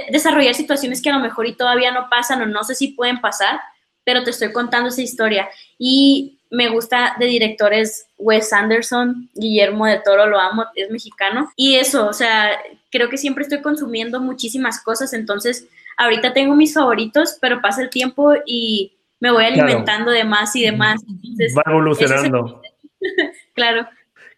S3: desarrollar situaciones que a lo mejor y todavía no pasan o no sé si pueden pasar, pero te estoy contando esa historia. Y me gusta de directores Wes Anderson, Guillermo de Toro, lo amo, es mexicano. Y eso, o sea, creo que siempre estoy consumiendo muchísimas cosas, entonces ahorita tengo mis favoritos, pero pasa el tiempo y me voy alimentando de más y de más.
S1: Va evolucionando.
S3: claro.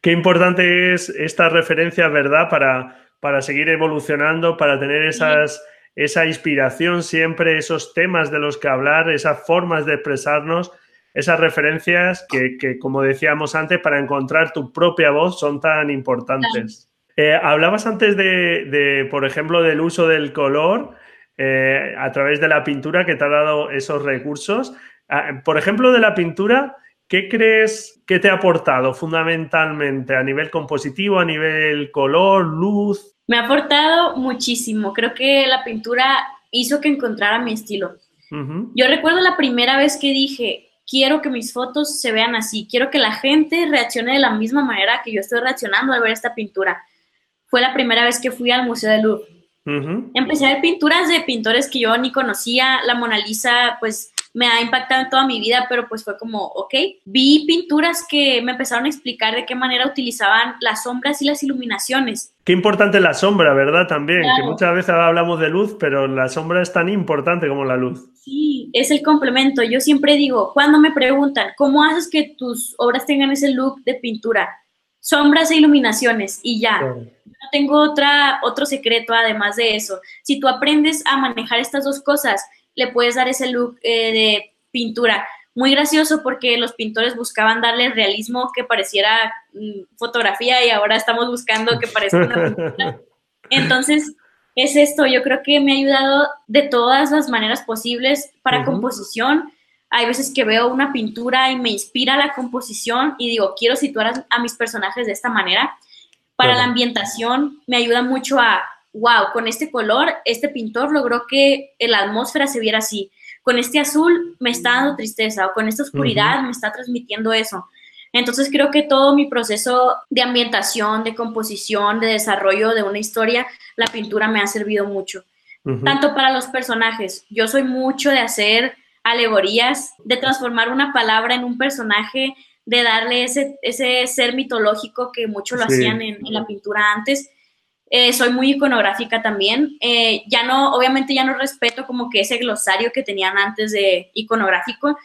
S1: Qué importante es esta referencia, ¿verdad? Para, para seguir evolucionando, para tener esas, esa inspiración siempre, esos temas de los que hablar, esas formas de expresarnos, esas referencias que, como decíamos antes, para encontrar tu propia voz son tan importantes. Eh, hablabas antes de, por ejemplo, del uso del color eh, a través de la pintura que te ha dado esos recursos. Ah, por ejemplo, de la pintura, ¿qué crees que te ha aportado fundamentalmente a nivel compositivo, a nivel color, luz?
S3: Me ha aportado muchísimo. Creo que la pintura hizo que encontrara mi estilo. Yo recuerdo la primera vez que dije, quiero que mis fotos se vean así, quiero que la gente reaccione de la misma manera que yo estoy reaccionando al ver esta pintura. Fue la primera vez que fui al Museo de Louvre. Empecé a ver pinturas de pintores que yo ni conocía. La Mona Lisa, pues me ha impactado en toda mi vida, pero pues fue como, ok. Vi pinturas que me empezaron a explicar de qué manera utilizaban las sombras y las iluminaciones.
S1: Qué importante la sombra, ¿verdad? También, que muchas veces hablamos de luz, pero la sombra es tan importante como la luz.
S3: Sí, es el complemento. Yo siempre digo, cuando me preguntan, ¿cómo haces que tus obras tengan ese look de pintura? Sombras e iluminaciones y ya. No tengo otra, otro secreto además de eso. Si tú aprendes a manejar estas dos cosas, le puedes dar ese look eh, de pintura. Muy gracioso porque los pintores buscaban darle realismo que pareciera mm, fotografía y ahora estamos buscando que parezca una pintura. Entonces, es esto, yo creo que me ha ayudado de todas las maneras posibles para composición. Hay veces que veo una pintura y me inspira la composición y digo, quiero situar a, mis personajes de esta manera. Para la ambientación me ayuda mucho a wow, con este color, este pintor logró que la atmósfera se viera así. Con este azul me está dando tristeza o con esta oscuridad me está transmitiendo eso. Entonces creo que todo mi proceso de ambientación, de composición, de desarrollo de una historia, la pintura me ha servido mucho. Tanto para los personajes, yo soy mucho de hacer alegorías, de transformar una palabra en un personaje, de darle ese, ese ser mitológico que mucho lo hacían en, la pintura antes. Eh, soy muy iconográfica también. Eh, ya no, obviamente ya no respeto como que ese glosario que tenían antes de iconográfico,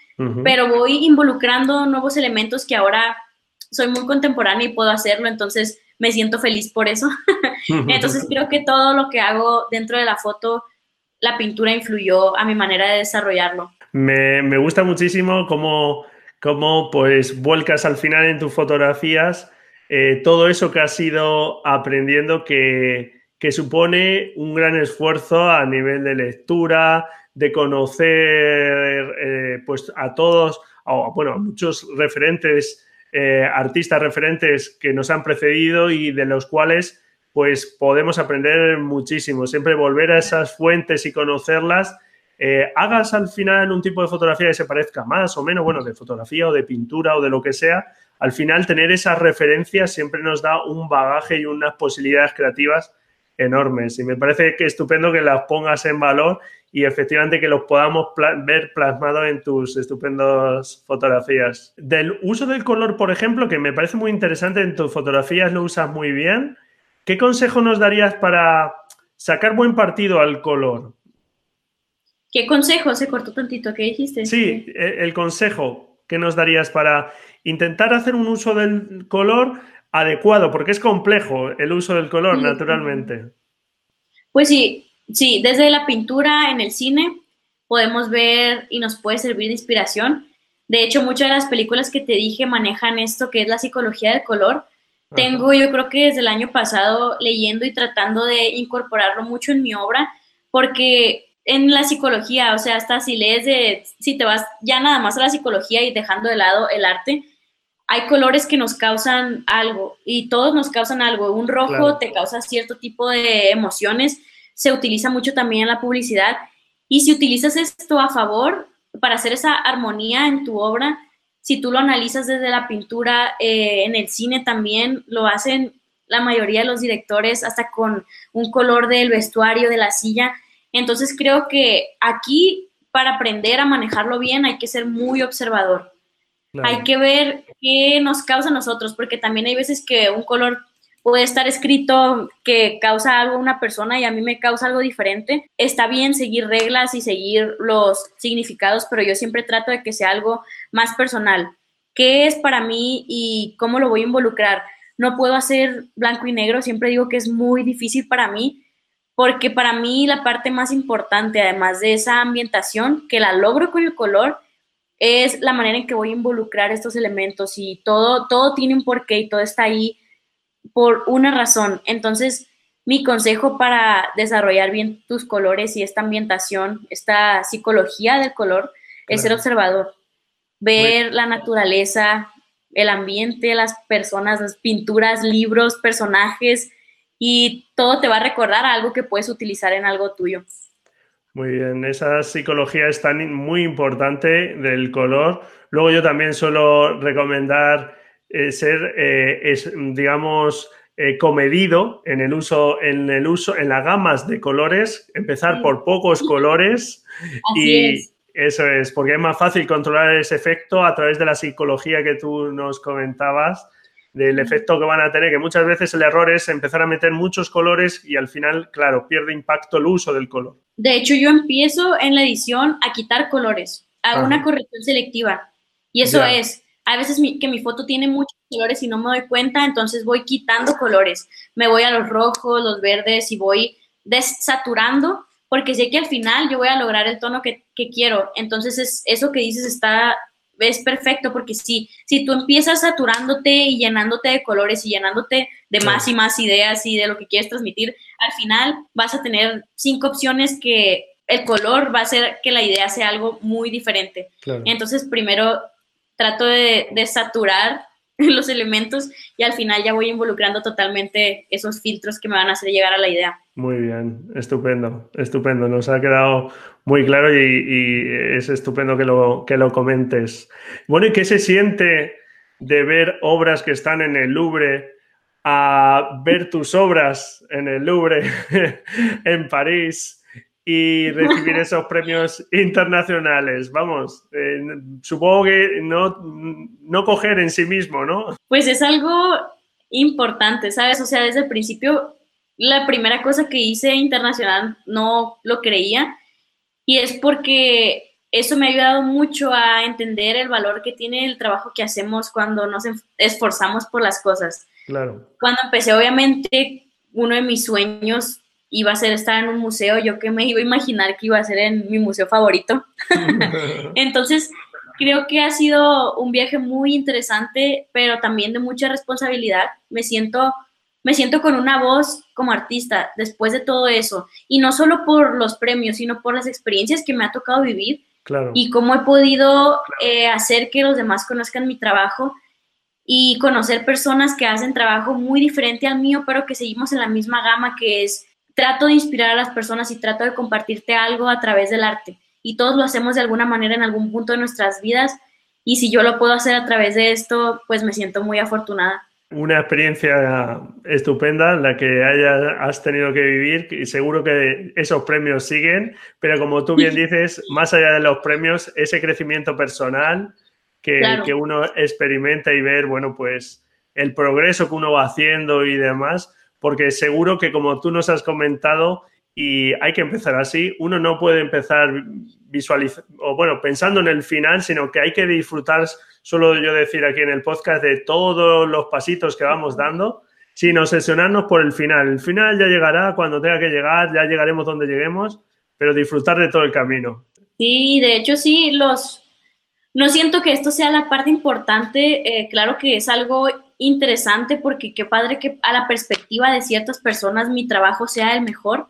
S3: pero voy involucrando nuevos elementos que ahora soy muy contemporánea y puedo hacerlo, entonces me siento feliz por eso. entonces creo que todo lo que hago dentro de la foto, la pintura influyó a mi manera de desarrollarlo.
S1: Me, me gusta muchísimo cómo, cómo pues vuelcas al final en tus fotografías eh, todo eso que has ido aprendiendo que, supone un gran esfuerzo a nivel de lectura, de conocer eh, pues a todos, bueno, a muchos referentes, eh, artistas referentes que nos han precedido y de los cuales pues podemos aprender muchísimo. Siempre volver a esas fuentes y conocerlas. hagas al final un tipo de fotografía que se parezca más o menos, bueno, de fotografía o de pintura o de lo que sea, al final tener esas referencias siempre nos da un bagaje y unas posibilidades creativas enormes. Y me parece que estupendo que las pongas en valor y efectivamente que los podamos ver plasmados en tus estupendas fotografías. Del uso del color, por ejemplo, que me parece muy interesante, en tus fotografías lo usas muy bien. ¿Qué consejo nos darías para sacar buen partido al color?
S3: ¿Qué consejo? Se cortó tantito, ¿qué dijiste?
S1: Sí, e, el consejo que nos darías para intentar hacer un uso del color adecuado, porque es complejo el uso del color, naturalmente.
S3: Pues sí, sí, desde la pintura en el cine podemos ver y nos puede servir de inspiración. De hecho, muchas de las películas que te dije manejan esto que es la psicología del color. Tengo, yo creo que desde el año pasado leyendo y tratando de incorporarlo mucho en mi obra, porque en la psicología, o sea, hasta si lees de, si te vas ya nada más a la psicología y dejando de lado el arte, hay colores que nos causan algo y todos nos causan algo. Un rojo te causa cierto tipo de emociones, se utiliza mucho también en la publicidad. Y si utilizas esto a favor para hacer esa armonía en tu obra, si tú lo analizas desde la pintura, eh, en el cine también lo hacen la mayoría de los directores, hasta con un color del vestuario, de la silla, entonces creo que aquí, para aprender a manejarlo bien, hay que ser muy observador. Hay que ver qué nos causa a nosotros, porque también hay veces que un color puede estar escrito que causa algo a una persona y a mí me causa algo diferente. Está bien seguir reglas y seguir los significados, pero yo siempre trato de que sea algo más personal. ¿Qué es para mí y cómo lo voy a involucrar? No puedo hacer blanco y negro, siempre digo que es muy difícil para mí porque para mí la parte más importante, además de esa ambientación, que la logro con el color, es la manera en que voy a involucrar estos elementos y todo, todo tiene un porqué y todo está ahí por una razón. Entonces, mi consejo para desarrollar bien tus colores y esta ambientación, esta psicología del color, es ser observador, ver la naturaleza, el ambiente, las personas, las pinturas, libros, personajes y todo te va a recordar algo que puedes utilizar en algo tuyo.
S1: Muy bien, esa psicología es tan muy importante del color. Luego yo también suelo recomendar eh, ser, eh, digamos, eh, comedido en el uso, en el uso, en las gamas de colores, empezar por pocos colores y eso es, porque es más fácil controlar ese efecto a través de la psicología que tú nos comentabas, del efecto que van a tener, que muchas veces el error es empezar a meter muchos colores y al final, claro, pierde impacto el uso del color.
S3: De hecho, yo empiezo en la edición a quitar colores, hago una corrección selectiva y eso es hay veces que mi foto tiene muchos colores y no me doy cuenta, entonces voy quitando colores. Me voy a los rojos, los verdes y voy desaturando porque sé que al final yo voy a lograr el tono que, quiero. Entonces es, eso que dices está es perfecto porque si, si tú empiezas saturándote y llenándote de colores y llenándote de más y más ideas y de lo que quieres transmitir, al final vas a tener cinco opciones que el color va a hacer que la idea sea algo muy diferente. Entonces, primero trato de, saturar los elementos y al final ya voy involucrando totalmente esos filtros que me van a hacer llegar a la idea.
S1: Muy bien, estupendo, estupendo. Nos ha quedado muy claro y, es estupendo que lo, que lo comentes. Bueno, ¿y qué se siente de ver obras que están en el Louvre a ver tus obras en el Louvre en París? Y recibir esos premios internacionales. Vamos, eh, supongo que no, no coger en sí mismo, ¿no?
S3: Pues es algo importante, ¿sabes? O sea, desde el principio, la primera cosa que hice internacional no lo creía y es porque eso me ha ayudado mucho a entender el valor que tiene el trabajo que hacemos cuando nos esforzamos por las cosas.
S1: Claro.
S3: Cuando empecé, obviamente, uno de mis sueños iba a ser estar en un museo, yo que me iba a imaginar que iba a ser en mi museo favorito. Entonces, creo que ha sido un viaje muy interesante, pero también de mucha responsabilidad. Me siento, me siento con una voz como artista después de todo eso, y no solo por los premios, sino por las experiencias que me ha tocado vivir y cómo he podido eh, hacer que los demás conozcan mi trabajo y conocer personas que hacen trabajo muy diferente al mío, pero que seguimos en la misma gama que es trato de inspirar a las personas y trato de compartirte algo a través del arte. Y todos lo hacemos de alguna manera en algún punto de nuestras vidas. Y si yo lo puedo hacer a través de esto, pues me siento muy afortunada.
S1: Una experiencia estupenda la que hayas, has tenido que vivir y seguro que esos premios siguen, pero como tú bien dices, más allá de los premios, ese crecimiento personal que, que uno experimenta y ver, bueno, pues el progreso que uno va haciendo y demás, porque seguro que como tú nos has comentado, y hay que empezar así, uno no puede empezar visualizando, o bueno, pensando en el final, sino que hay que disfrutar, solo yo decir aquí en el podcast, de todos los pasitos que vamos dando, sin obsesionarnos por el final. El final ya llegará cuando tenga que llegar, ya llegaremos donde lleguemos, pero disfrutar de todo el camino.
S3: Sí, de hecho sí, los... No siento que esto sea la parte importante, eh, claro que es algo interesante porque qué padre que a la perspectiva de ciertas personas mi trabajo sea el mejor,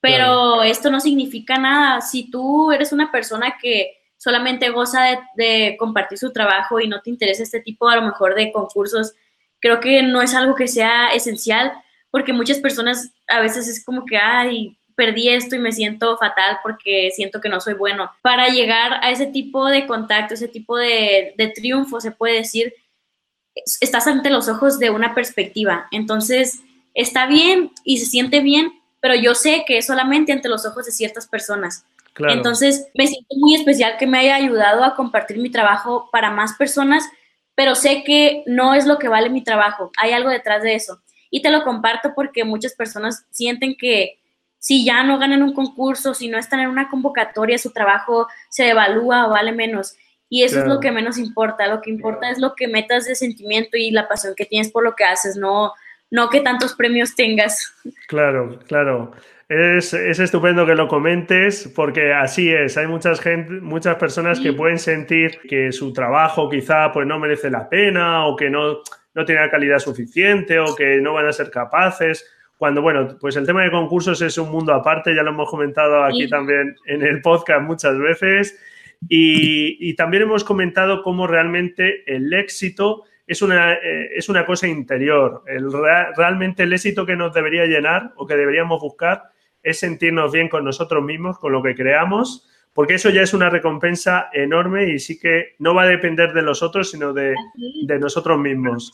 S3: pero esto no significa nada. Si tú eres una persona que solamente goza de, compartir su trabajo y no te interesa este tipo a lo mejor de concursos, creo que no es algo que sea esencial porque muchas personas a veces es como que, ay, perdí esto y me siento fatal porque siento que no soy bueno. Para llegar a ese tipo de contacto, ese tipo de, de triunfo, se puede decir, estás ante los ojos de una perspectiva. Entonces, está bien y se siente bien, pero yo sé que es solamente ante los ojos de ciertas personas. Entonces, me siento muy especial que me haya ayudado a compartir mi trabajo para más personas, pero sé que no es lo que vale mi trabajo, hay algo detrás de eso. Y te lo comparto porque muchas personas sienten que si ya no ganan un concurso, si no están en una convocatoria, su trabajo se devalúa o vale menos. Y eso es lo que menos importa, lo que importa es lo que metas de sentimiento y la pasión que tienes por lo que haces, no, no que tantos premios tengas.
S1: Claro, claro. Es, estupendo que lo comentes porque así es. Hay muchas gente, muchas personas que pueden sentir que su trabajo quizá pues no merece la pena o que no, no tienen la calidad suficiente o que no van a ser capaces. Cuando, bueno, pues el tema de concursos es un mundo aparte, ya lo hemos comentado aquí también en el podcast muchas veces. Y, también hemos comentado cómo realmente el éxito es una, eh, es una cosa interior. El, realmente el éxito que nos debería llenar o que deberíamos buscar es sentirnos bien con nosotros mismos, con lo que creamos, porque eso ya es una recompensa enorme y sí que no va a depender de los otros, sino de, nosotros mismos.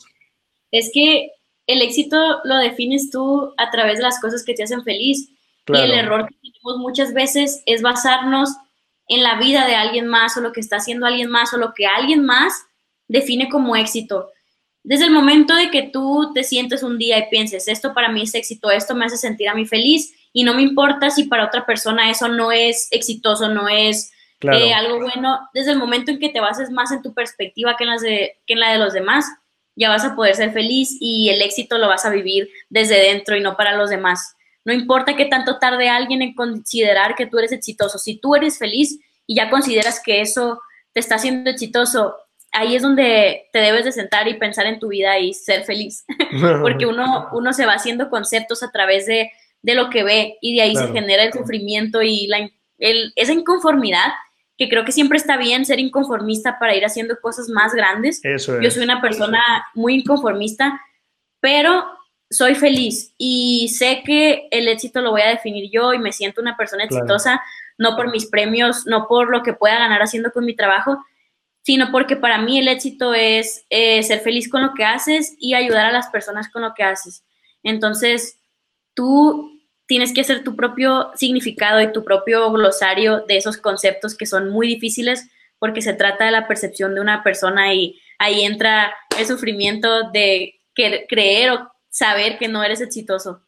S3: Es que el éxito lo defines tú a través de las cosas que te hacen feliz. Y el error que tenemos muchas veces es basarnos en la vida de alguien más o lo que está haciendo alguien más o lo que alguien más define como éxito. Desde el momento de que tú te sientes un día y pienses, esto para mí es éxito, esto me hace sentir a mí feliz y no me importa si para otra persona eso no es exitoso, no es eh, algo bueno, desde el momento en que te bases más en tu perspectiva que en, las de, que en la de los demás, ya vas a poder ser feliz y el éxito lo vas a vivir desde dentro y no para los demás. No importa qué tanto tarde alguien en considerar que tú eres exitoso. Si tú eres feliz y ya consideras que eso te está haciendo exitoso, ahí es donde te debes de sentar y pensar en tu vida y ser feliz. Porque uno, uno se va haciendo conceptos a través de, lo que ve y de ahí se genera el sufrimiento y la, esa inconformidad que creo que siempre está bien ser inconformista para ir haciendo cosas más grandes. Yo soy una persona muy inconformista, pero soy feliz y sé que el éxito lo voy a definir yo y me siento una persona exitosa, no por mis premios, no por lo que pueda ganar haciendo con mi trabajo, sino porque para mí el éxito es eh, ser feliz con lo que haces y ayudar a las personas con lo que haces. Entonces, tú tienes que hacer tu propio significado y tu propio glosario de esos conceptos que son muy difíciles porque se trata de la percepción de una persona y ahí entra el sufrimiento de creer o saber que no eres exitoso.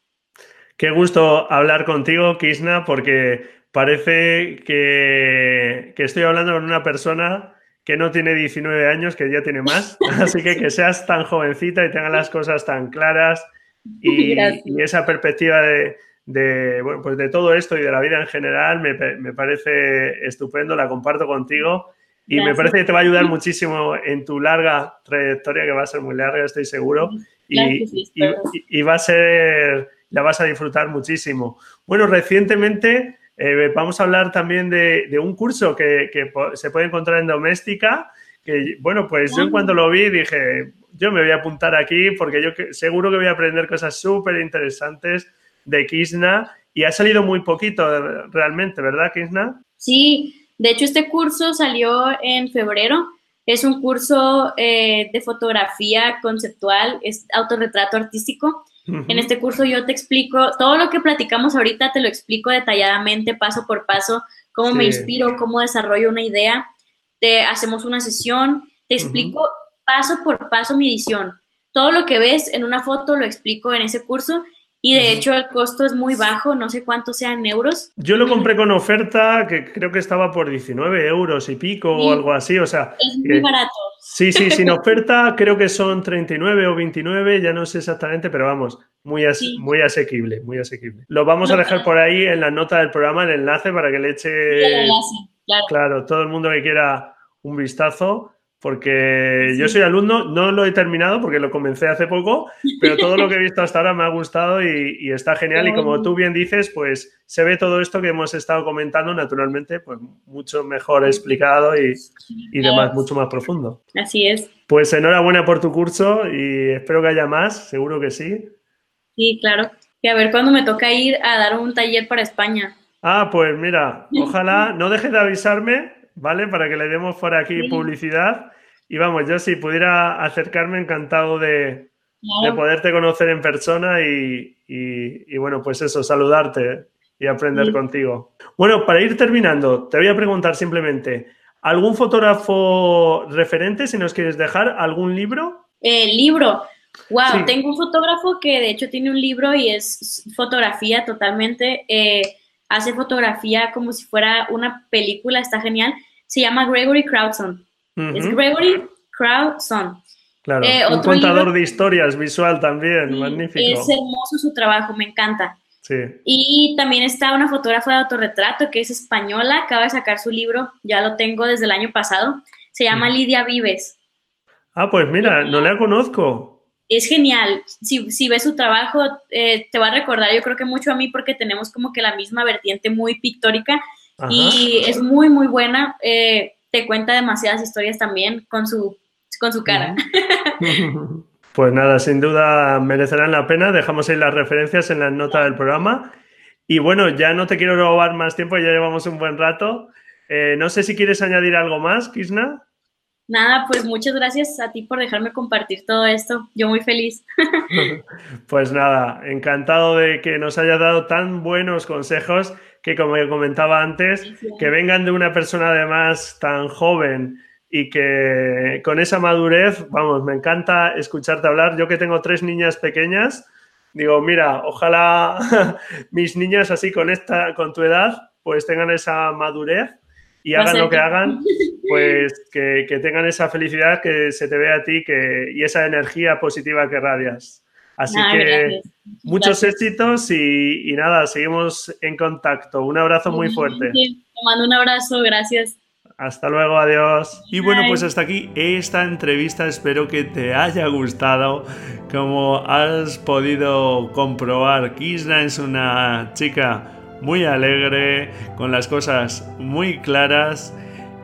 S1: Qué gusto hablar contigo, Kisna, porque parece que, estoy hablando con una persona que no tiene 19 años, que ya tiene más. Así que que seas tan jovencita y tengas las cosas tan claras y, esa perspectiva de, bueno, pues de todo esto y de la vida en general me, me parece estupendo, la comparto contigo y me parece que te va a ayudar muchísimo en tu larga trayectoria, que va a ser muy larga, estoy seguro y, va a ser, la vas a disfrutar muchísimo. Bueno, recientemente eh, vamos a hablar también de, un curso que, se puede encontrar en Doméstica, que bueno, pues yo cuando lo vi dije, yo me voy a apuntar aquí porque yo seguro que voy a aprender cosas súper interesantes de Kisna y ha salido muy poquito realmente, ¿verdad, Kisna?
S3: Sí, de hecho este curso salió en febrero es un curso eh, de fotografía conceptual, es autorretrato artístico. En este curso yo te explico, todo lo que platicamos ahorita te lo explico detalladamente, paso por paso, cómo me inspiro, cómo desarrollo una idea. Te hacemos una sesión, te explico paso por paso mi visión. Todo lo que ves en una foto lo explico en ese curso y de hecho el costo es muy bajo, no sé cuánto sean euros.
S1: Yo lo compré con oferta que creo que estaba por 19 euros y pico o algo así, o sea...
S3: Es muy barato.
S1: Sí, sí, sin oferta creo que son 39 o 29, ya no sé exactamente, pero vamos, muy, muy asequible, muy asequible. Lo vamos a dejar por ahí en la nota del programa, el enlace para que le eche... El enlace, claro. Claro, todo el mundo que quiera un vistazo porque yo soy alumno, no lo he terminado porque lo comencé hace poco, pero todo lo que he visto hasta ahora me ha gustado y, está genial. Y como tú bien dices, pues se ve todo esto que hemos estado comentando naturalmente, pues mucho mejor explicado y, demás, mucho más profundo.
S3: Así es.
S1: Pues enhorabuena por tu curso y espero que haya más, seguro que sí.
S3: Sí, claro. Y a ver cuándo me toca ir a dar un taller para España.
S1: Ah, pues mira, ojalá no dejes de avisarme ¿vale? Para que le demos por aquí publicidad. Y vamos, yo si pudiera acercarme, encantado de, poderte conocer en persona y, bueno, pues eso, saludarte y aprender contigo. Bueno, para ir terminando, te voy a preguntar simplemente, ¿algún fotógrafo referente, si nos quieres dejar, algún libro?
S3: El libro. Wow, tengo un fotógrafo que de hecho tiene un libro y es fotografía totalmente. Eh, hace fotografía como si fuera una película, está genial se llama Gregory Crowdson. Es Gregory Crowdson.
S1: Claro, eh, un contador de historias visual también, magnífico.
S3: Es hermoso su trabajo, me encanta. Sí. Y también está una fotógrafa de autorretrato que es española, acaba de sacar su libro, ya lo tengo desde el año pasado, se llama Lidia Vives.
S1: Ah, pues mira, no la conozco.
S3: es genial. Si, si ves su trabajo, eh, te va a recordar, yo creo que mucho a mí porque tenemos como que la misma vertiente muy pictórica y es muy, muy buena. Eh, te cuenta demasiadas historias también con su, con su cara.
S1: Pues nada, sin duda merecerán la pena. Dejamos ahí las referencias en la nota del programa. Y bueno, ya no te quiero robar más tiempo, ya llevamos un buen rato. Eh, no sé si quieres añadir algo más, Kisna.
S3: Nada, pues muchas gracias a ti por dejarme compartir todo esto. Yo muy feliz.
S1: pues nada, encantado de que nos hayas dado tan buenos consejos que, como comentaba antes, que vengan de una persona además tan joven y que con esa madurez, vamos, me encanta escucharte hablar. Yo que tengo tres niñas pequeñas, digo, mira, ojalá mis niñas así con esta, con tu edad, pues tengan esa madurez y hagan lo que hagan, pues que, tengan esa felicidad que se te ve a ti que, y esa energía positiva que radias. Así que muchos éxitos y, nada, seguimos en contacto. Un abrazo muy fuerte.
S3: Te mando un abrazo, gracias.
S1: Hasta luego, adiós. Y bueno, pues hasta aquí esta entrevista. Espero que te haya gustado. Como has podido comprobar, Kisna es una chica muy alegre, con las cosas muy claras.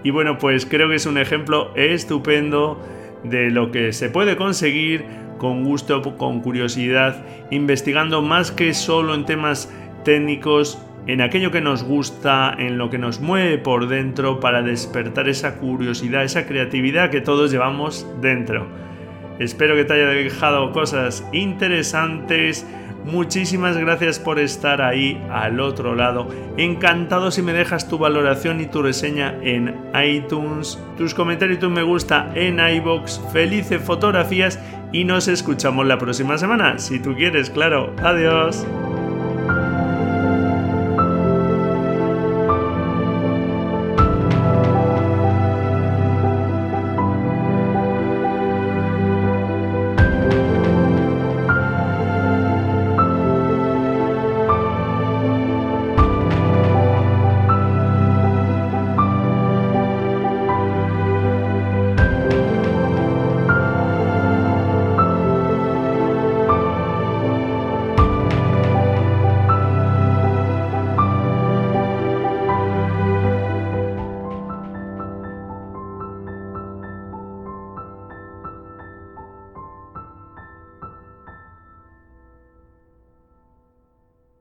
S1: Y bueno, pues creo que es un ejemplo estupendo de lo que se puede conseguir con gusto, con curiosidad, investigando más que solo en temas técnicos, en aquello que nos gusta, en lo que nos mueve por dentro para despertar esa curiosidad, esa creatividad que todos llevamos dentro. Espero que te haya dejado cosas interesantes Muchísimas gracias por estar ahí al otro lado. Encantado si me dejas tu valoración y tu reseña en iTunes, tus comentarios y tu me gusta en iBox. Felices fotografías y nos escuchamos la próxima semana, si tú quieres, claro. Adiós.